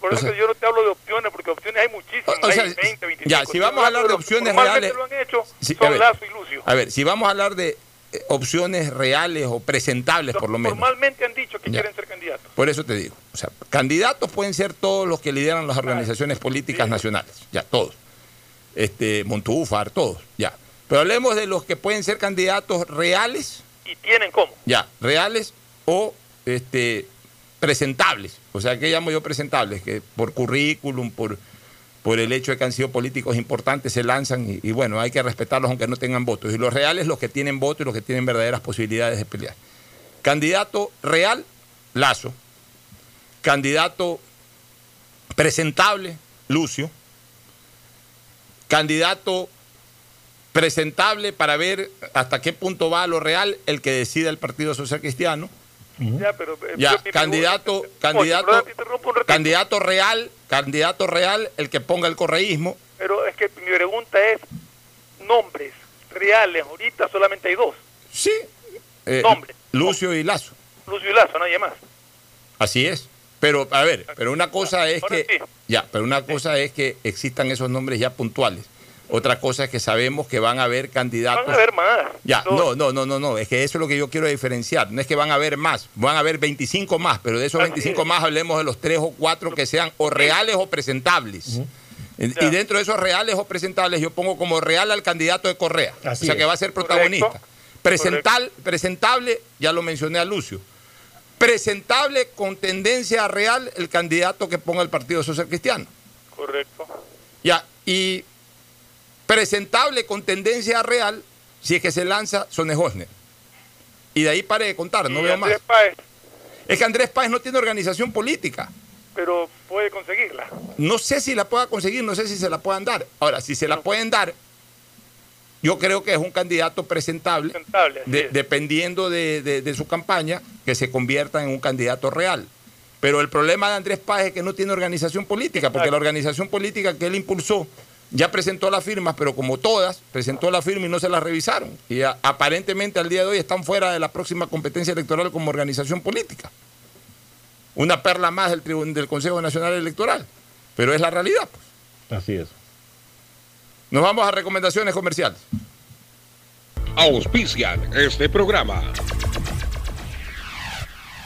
Por, O eso sea- que yo no te hablo de opciones, porque opciones hay muchísimas. O sea, hay 20, 25. ya, si vamos a hablar de opciones reales- lo han hecho, Sí, a ver, Lazo y Lucio. A ver, si vamos a hablar de eh, opciones reales o presentables, por lo menos. Formalmente han dicho que Ya. quieren ser candidatos. Por eso te digo. O sea, candidatos pueden ser todos los que lideran las organizaciones políticas nacionales. Ya, todos. Este, Montúfar, todos. Ya. Pero hablemos de los que pueden ser candidatos reales. Y tienen cómo. Ya, reales o este, presentables. O sea, ¿qué llamo yo presentables? Que por currículum, por, por el hecho de que han sido políticos importantes, se lanzan y, y bueno, hay que respetarlos aunque no tengan votos. Y los reales, los que tienen votos y los que tienen verdaderas posibilidades de pelear. Candidato real, Lazo. Candidato presentable, Lucio. Candidato presentable para ver hasta qué punto va lo real el que decida el Partido Social Cristiano. Ya, pero, eh, Ya, candidato, pregunta- candidato, Oye, candidato real, candidato real, el que ponga el correísmo. Pero es que mi pregunta es nombres reales. Ahorita solamente hay dos. Sí. eh, Nombre. Lucio y Lazo. Lucio y Lazo, nadie más. Así es. Pero, a ver, pero una cosa es Ahora que. sí. Ya, pero una cosa es que existan esos nombres ya puntuales. Otra cosa es que sabemos que van a haber candidatos. Van a haber más. Ya, no, no, no, no, no, es que eso es lo que yo quiero diferenciar. No es que van a haber más, van a haber 25 más, pero de esos Así 25 es. más hablemos de los tres o cuatro que sean o reales o presentables. Y y dentro de esos reales o presentables yo pongo como real al candidato de Correa. Así o sea que va a ser protagonista. Presental, presentable, ya lo mencioné a Lucio. Presentable con tendencia a real el candidato que ponga el Partido Social Cristiano. Correcto. Ya, y presentable con tendencia real, si es que se lanza Sonny Hosner. Y de ahí pare de contar, no veo más. Andrés Páez, Es que Andrés Páez no tiene organización política. pero puede conseguirla. No sé si la pueda conseguir, no sé si se la puedan dar. Ahora, si se la pueden dar, yo creo que es un candidato presentable, de- dependiendo de, de- de su campaña, que se convierta en un candidato real. Pero el problema de Andrés Páez es que no tiene organización política, porque la organización política que él impulsó ya presentó las firmas, pero como todas, presentó la firma y no se las revisaron. Y a- aparentemente al día de hoy están fuera de la próxima competencia electoral como organización política. Una perla más del, del Consejo Nacional Electoral. Pero es la realidad. pues. Así es. Nos vamos a recomendaciones comerciales. Auspician este programa.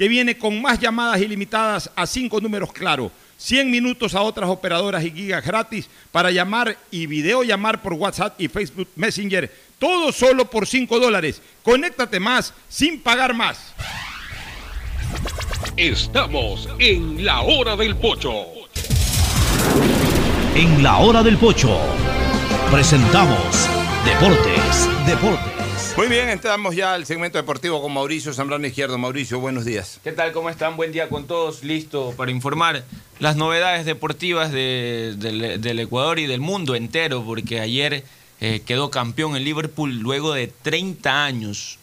que viene con más llamadas ilimitadas a 5 números claro, 100 minutos a otras operadoras y gigas gratis para llamar y videollamar por WhatsApp y Facebook Messenger, todo solo por 5 dólares. Conéctate más sin pagar más. Estamos en la hora del pocho. En la hora del pocho presentamos Deportes, Deportes. Muy bien, entramos ya al segmento deportivo con Mauricio Zambrano Izquierdo. Mauricio, buenos días. ¿Qué tal? ¿Cómo están? Buen día con todos. Listo para informar las novedades deportivas de- del, del Ecuador y del mundo entero, porque ayer eh, quedó campeón en Liverpool luego de 30 años.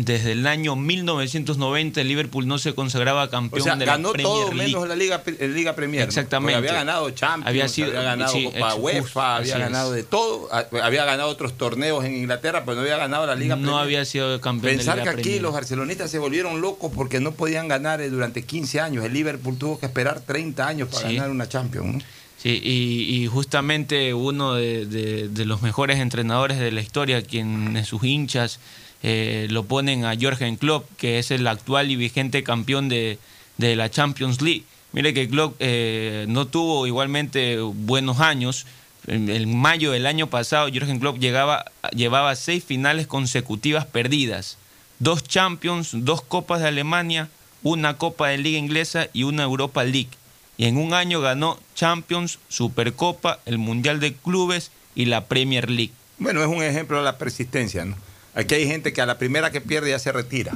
Desde el año 1990 el Liverpool no se consagraba campeón O sea, de la ganó Premier todo League. menos la Liga, la Liga Premier. ¿no? Exactamente. Porque había ganado Champions, Había ganado sí, Copa UEFA, justo, había ganado es. de todo. Había ganado otros torneos en Inglaterra, pero no había ganado la Liga No Premier. había sido campeón de Pensar Liga que aquí Premier. los barcelonistas se volvieron locos porque no podían ganar eh, durante 15 años. El Liverpool tuvo que esperar 30 años para Sí. ganar una Champions. ¿no? Sí, y, y justamente uno de, de- de los mejores entrenadores de la historia, quienes sus hinchas eh, lo ponen a Jürgen Klopp, que es el actual y vigente campeón de, de la Champions League. Mire que Klopp eh, no tuvo igualmente buenos años. En, mayo del año pasado, Jürgen Klopp llegaba, llevaba seis finales consecutivas perdidas. Dos Champions, dos Copas de Alemania, una Copa de Liga Inglesa y una Europa League y en un año ganó Champions, Supercopa, el Mundial de Clubes y la Premier League. Bueno, es un ejemplo de la persistencia. ¿no? Aquí hay gente que a la primera que pierde ya se retira.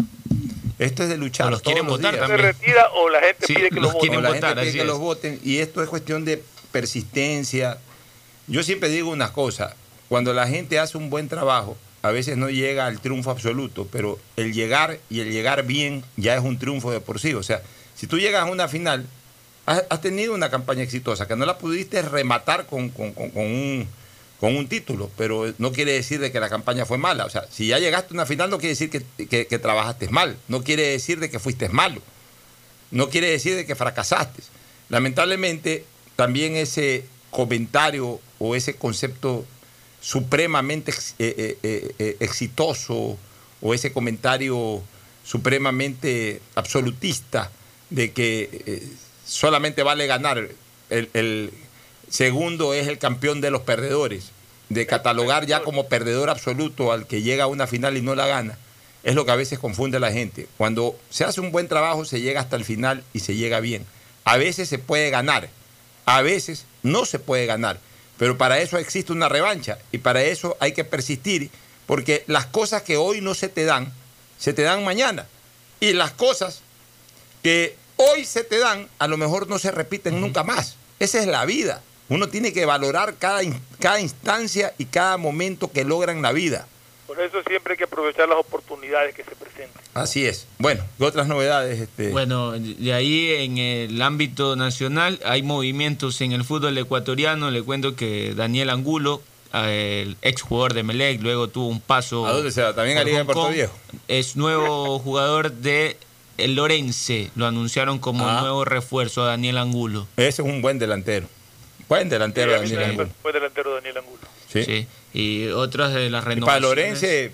Esto es de luchar. O los todos quieren votar días. Se retira o la gente Sí, pide que los lo quieren O voten. la votar, gente pide que es. los voten. Y esto es cuestión de persistencia. Yo siempre digo una cosa, cuando la gente hace un buen trabajo, a veces no llega al triunfo absoluto, pero el llegar y el llegar bien ya es un triunfo de por sí. O sea, si tú llegas a una final, has, has tenido una campaña exitosa, que no la pudiste rematar con, con- con- con un, con un título, pero no quiere decir de que la campaña fue mala. O sea, si ya llegaste a una final no quiere decir que, trabajaste mal, no quiere decir de que fuiste malo no quiere decir de que fracasaste. Lamentablemente, también ese comentario o ese concepto supremamente eh, eh, eh, exitoso o ese comentario supremamente absolutista de que solamente vale ganar. El segundo es el campeón de los perdedores, de catalogar ya como perdedor absoluto al que llega a una final y no la gana es lo que a veces confunde a la gente. Cuando se hace un buen trabajo, se llega hasta el final y se llega bien. A veces se puede ganar, a veces no se puede ganar, pero para eso existe una revancha y para eso hay que persistir, porque las cosas que hoy no se te dan, se te dan mañana. Y las cosas que hoy se te dan, a lo mejor no se repiten nunca más. Esa es la vida. Uno tiene que valorar cada, cada instancia y cada momento que logra en la vida. Por eso siempre hay que aprovechar las oportunidades que se presenten. Así es. Bueno, ¿qué otras novedades? Este? Bueno, de ahí en el ámbito nacional hay movimientos en el fútbol ecuatoriano. Le cuento que Daniel Angulo, el ex jugador de Melec, luego tuvo un paso. ¿A dónde se va? ¿También a por Liga de Puerto. Viejo? Es nuevo jugador de el Lorense. Lo anunciaron como Ah. nuevo refuerzo a Daniel Angulo. Ese es un buen delantero. Buen delantero, Sí, Daniel Angulo. Fue delantero Daniel Angulo. Sí. Sí. Y otras de las Y para renovaciones. Lorense,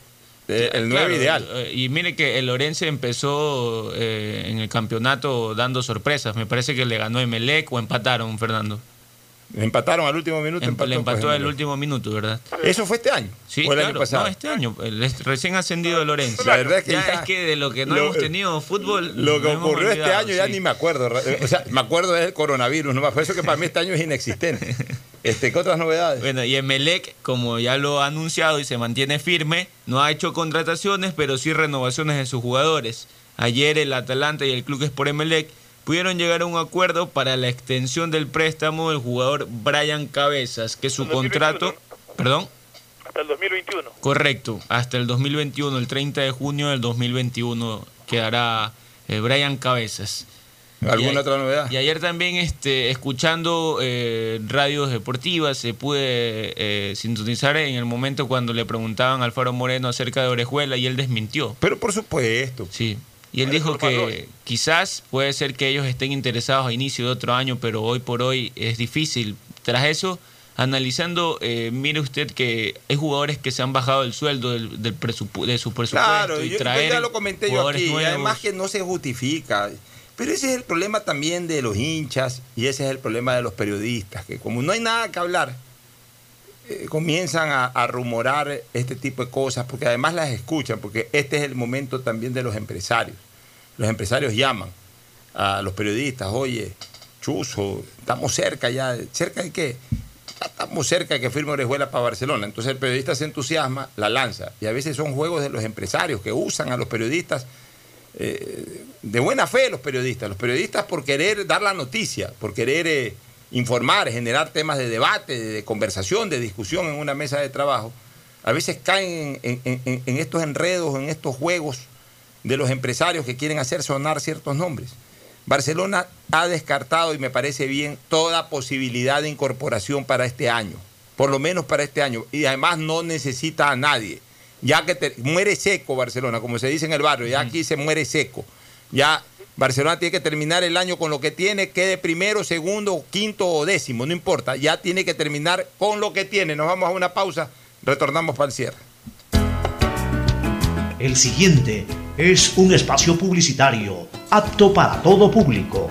eh, el 9 Claro, ideal. eh, Y mire que el Lorense empezó eh, en el campeonato dando sorpresas. Me parece que le ganó Emelec o empataron, Fernando. Empataron al último minuto. Em- empató, le empató pues, al último minuto, ¿verdad? ¿Eso fue este año? Sí, ¿O el claro. año pasado? No, este año. El recién ascendido de Lorenzo. La verdad es que ya, ya- es que de lo que no lo- hemos tenido fútbol. Lo que ocurrió este año ya ni me acuerdo. O sea, me acuerdo del coronavirus, no Por eso que para mí este año es inexistente. Este, ¿Qué otras novedades? Bueno, y Emelec, como ya lo ha anunciado y se mantiene firme, no ha hecho contrataciones, pero sí renovaciones de sus jugadores. Ayer el Atalanta y el Club Sport Emelec pudieron llegar a un acuerdo para la extensión del préstamo del jugador Brian Cabezas, que su contrato, perdón, Hasta el 2021. correcto, hasta el 2021, el 30 de junio del 2021 quedará eh, Brian Cabezas. ¿Alguna Y a- otra novedad? Y ayer también, este, escuchando eh, radios deportivas, se pude eh, sintonizar en el momento cuando le preguntaban a Alfaro Moreno acerca de Orejuela y él desmintió. Pero por supuesto. Sí. Y él dijo que quizás puede ser que ellos estén interesados a inicio de otro año, pero hoy por hoy es difícil. Tras eso, analizando, eh, mire usted que hay jugadores que se han bajado el sueldo del, del presupu- de su presupuesto Claro, y yo, yo traer ya lo comenté yo aquí, y además que no se justifica. Pero ese es el problema también de los hinchas y ese es el problema de los periodistas, que como no hay nada que hablar, eh, comienzan a, rumorar este tipo de cosas, porque además las escuchan, porque este es el momento también de los empresarios. Los empresarios llaman a los periodistas, oye, Chuzo, estamos cerca ya, ¿cerca de qué? Estamos cerca de que firme Orejuela para Barcelona. Entonces el periodista se entusiasma, la lanza. Y a veces son juegos de los empresarios que usan a los periodistas eh, de buena fe los periodistas. Los periodistas por querer dar la noticia, por querer eh, informar, generar temas de debate, de, conversación, de discusión en una mesa de trabajo, a veces caen en, en- en- en estos enredos, en estos juegos de los empresarios que quieren hacer sonar ciertos nombres. Barcelona ha descartado, y me parece bien, toda posibilidad de incorporación para este año, por lo menos para este año, y además no necesita a nadie, ya que te- muere seco Barcelona, como se dice en el barrio, ya aquí se muere seco. Ya Barcelona tiene que terminar el año con lo que tiene, quede primero, segundo, quinto o décimo, no importa, ya tiene que terminar con lo que tiene. Nos vamos a una pausa, retornamos para el cierre. El siguiente es un espacio publicitario apto para todo público.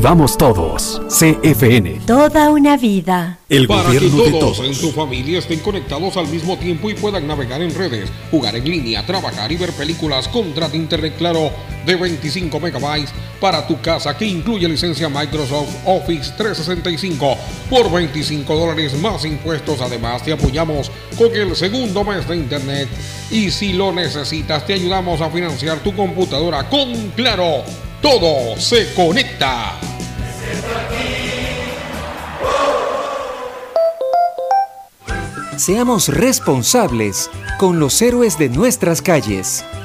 todos. CFN. Toda una vida. El Para que gobierno de todos, todos. en tu familia estén conectados al mismo tiempo y puedan navegar en redes, jugar en línea, trabajar y ver películas, contrata Internet Claro de 25 megabytes para tu casa que incluye licencia Microsoft Office 365 por 25 dólares más impuestos. Además, te apoyamos con el segundo mes de Internet y si lo necesitas, te ayudamos a financiar tu computadora con Claro. Todo se conecta. Seamos responsables con los héroes de nuestras calles.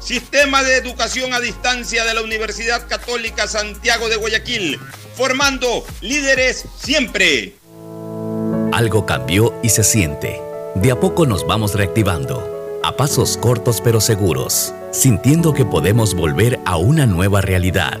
Sistema de Educación a Distancia de la Universidad Católica Santiago de Guayaquil, formando líderes siempre. Algo cambió y se siente. De a poco nos vamos reactivando, a pasos cortos pero seguros, sintiendo que podemos volver a una nueva realidad.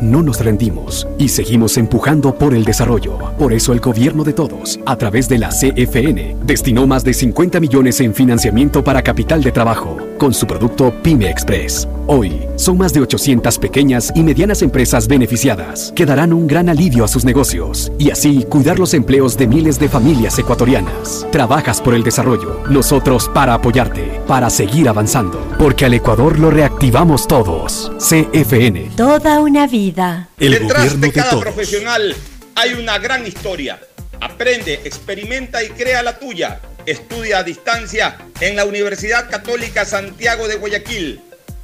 no nos rendimos y seguimos empujando por el desarrollo. Por eso el gobierno de todos, a través de la CFN, destinó más de 50 millones en financiamiento para capital de trabajo con su producto Pyme Express. Hoy, son más de 800 pequeñas y medianas empresas beneficiadas que darán un gran alivio a sus negocios y así cuidar los empleos de miles de familias ecuatorianas. Trabajas por el desarrollo, nosotros para apoyarte, para seguir avanzando, porque al Ecuador lo reactivamos todos. CFN. Toda una vida. El Detrás gobierno de de cada todos. profesional hay una gran historia. Aprende, experimenta y crea la tuya. Estudia a distancia en la Universidad Católica Santiago de Guayaquil.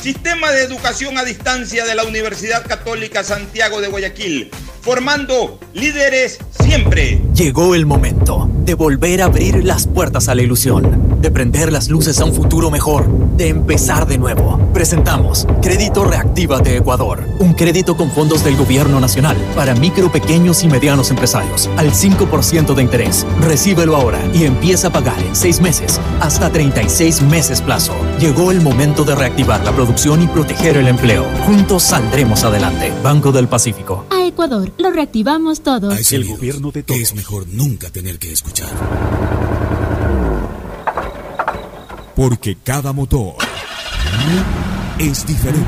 Sistema de educación a distancia de la Universidad Católica Santiago de Guayaquil, formando líderes siempre. Llegó el momento de volver a abrir las puertas a la ilusión, de prender las luces a un futuro mejor, de empezar de nuevo. Presentamos Crédito Reactiva de Ecuador, un crédito con fondos del gobierno nacional para micro, pequeños y medianos empresarios al 5% de interés. Recíbelo ahora y empieza a pagar en 6 meses hasta 36 meses plazo. Llegó el momento de reactivar la producción y proteger el empleo. Juntos saldremos adelante. Banco del Pacífico. A Ecuador, lo reactivamos todos. Hay sonidos que es mejor nunca tener que escuchar. Porque cada motor es diferente.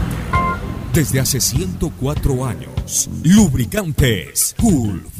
Desde hace 104 años, Lubricantes Gulf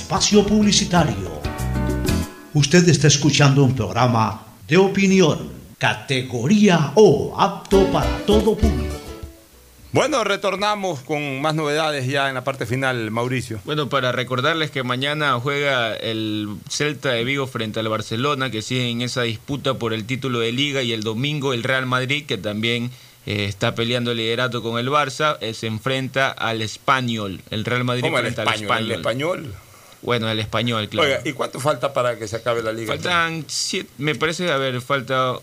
espacio publicitario. Usted está escuchando un programa de opinión, categoría O, apto para todo público. Bueno, retornamos con más novedades ya en la parte final, Mauricio. Bueno, para recordarles que mañana juega el Celta de Vigo frente al Barcelona, que sigue en esa disputa por el título de liga, y el domingo el Real Madrid, que también eh, está peleando el liderato con el Barça, eh, se enfrenta al Español. El Real Madrid ¿Cómo el frente al español? ¿El Español. Bueno, el Español, claro. Oiga, ¿y cuánto falta para que se acabe la liga? Faltan siete, me parece, a ver, falta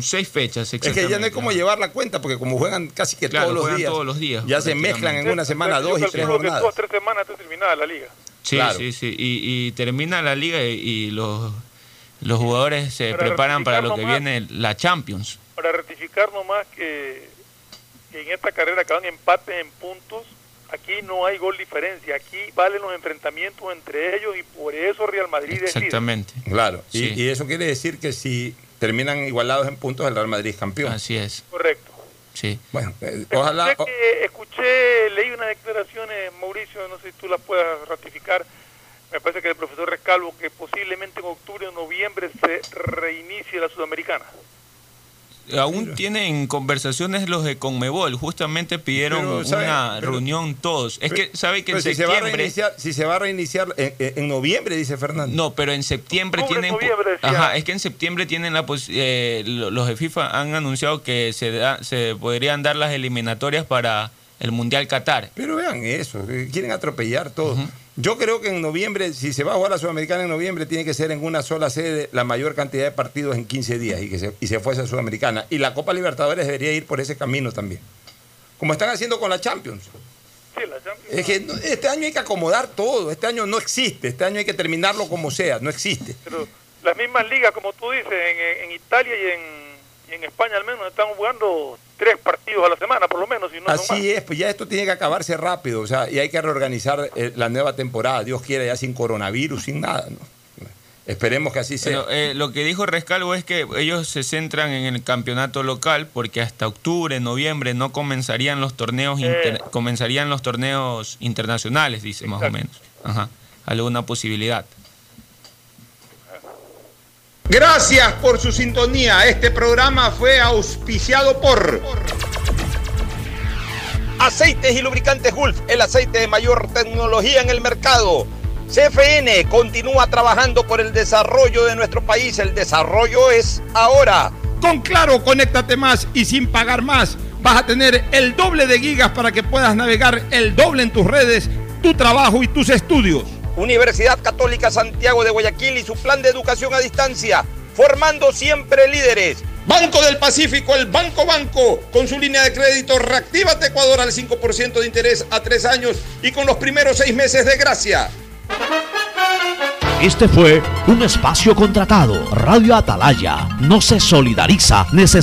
seis fechas Es que ya no hay exactamente. como llevar la cuenta, porque como juegan casi que Claro, todos los días, todos los días, ya se mezclan en una semana Yo dos y tres que jornadas. dos, tres semanas está terminada la liga. Sí, Claro. sí, sí. Y, y termina la liga y, y los, los jugadores se Para preparan para lo que viene la Champions. Para ratificar nomás que, que en esta carrera que van empates en puntos, aquí no hay gol diferencia, aquí valen los enfrentamientos entre ellos y por eso Real Madrid decide. Exactamente. Claro, y, Sí. y eso quiere decir que si terminan igualados en puntos, el Real Madrid es campeón. Así es. Correcto. Sí. Bueno, eh, ojalá. Escuché, que- escuché, leí unas declaraciones, Mauricio, no sé si tú las puedas ratificar. Me parece que el profesor Rescalvo, que posiblemente en octubre o noviembre se reinicie la Sudamericana. Aún tienen conversaciones los de Conmebol. Justamente pidieron Pero, ¿sabe? una Pero- reunión todos. Es que, ¿sabe que en si se va a septiembre... reiniciar, si se va a reiniciar en, en- en noviembre, dice Fernando. No, pero en septiembre Octubre, tienen... noviembre. Ajá, es que en septiembre tienen la pos- eh, lo- los de FIFA han anunciado que se, da- se podrían dar las eliminatorias para el Mundial Qatar. Pero vean eso, quieren atropellar todo. Yo creo que en noviembre, si se va a jugar la Sudamericana en noviembre, tiene que ser en una sola sede la mayor cantidad de partidos en 15 días y que se, y se fuese a Sudamericana. Y la Copa Libertadores debería ir por ese camino también. Como están haciendo con la Champions. Es que no, este año hay que acomodar todo, este año no existe, este año hay que terminarlo como sea, no existe. Pero las mismas ligas, como tú dices, en, en Italia y en, y en España al menos están jugando tres partidos a la semana, por lo menos. Y no son más. Así es, pues ya esto tiene que acabarse rápido, o sea, y hay que reorganizar eh, la nueva temporada, Dios quiera, ya sin coronavirus, sin nada, ¿no? Esperemos que así sea. Pero, eh, lo que dijo Rescalvo es que ellos se centran en el campeonato local porque hasta octubre, noviembre no comenzarían los torneos inter- comenzarían los torneos internacionales, dice más o menos. Ajá. Alguna posibilidad. Gracias por su sintonía. Este programa fue auspiciado por Aceites y lubricantes Gulf, el aceite de mayor tecnología en el mercado. CFN continúa trabajando por el desarrollo de nuestro país. El desarrollo es ahora. Con Claro, conéctate más y sin pagar más. Vas a tener el doble de gigas para que puedas navegar el doble en tus redes, tu trabajo y tus estudios. Universidad Católica Santiago de Guayaquil y su plan de educación a distancia, formando siempre líderes. Banco del Pacífico, el Banco Banco, con su línea de crédito Reactívate Ecuador al 5% de interés a tres años y con los primeros seis meses de gracia. Este fue un espacio contratado. Radio Atalaya no se solidariza necesariamente.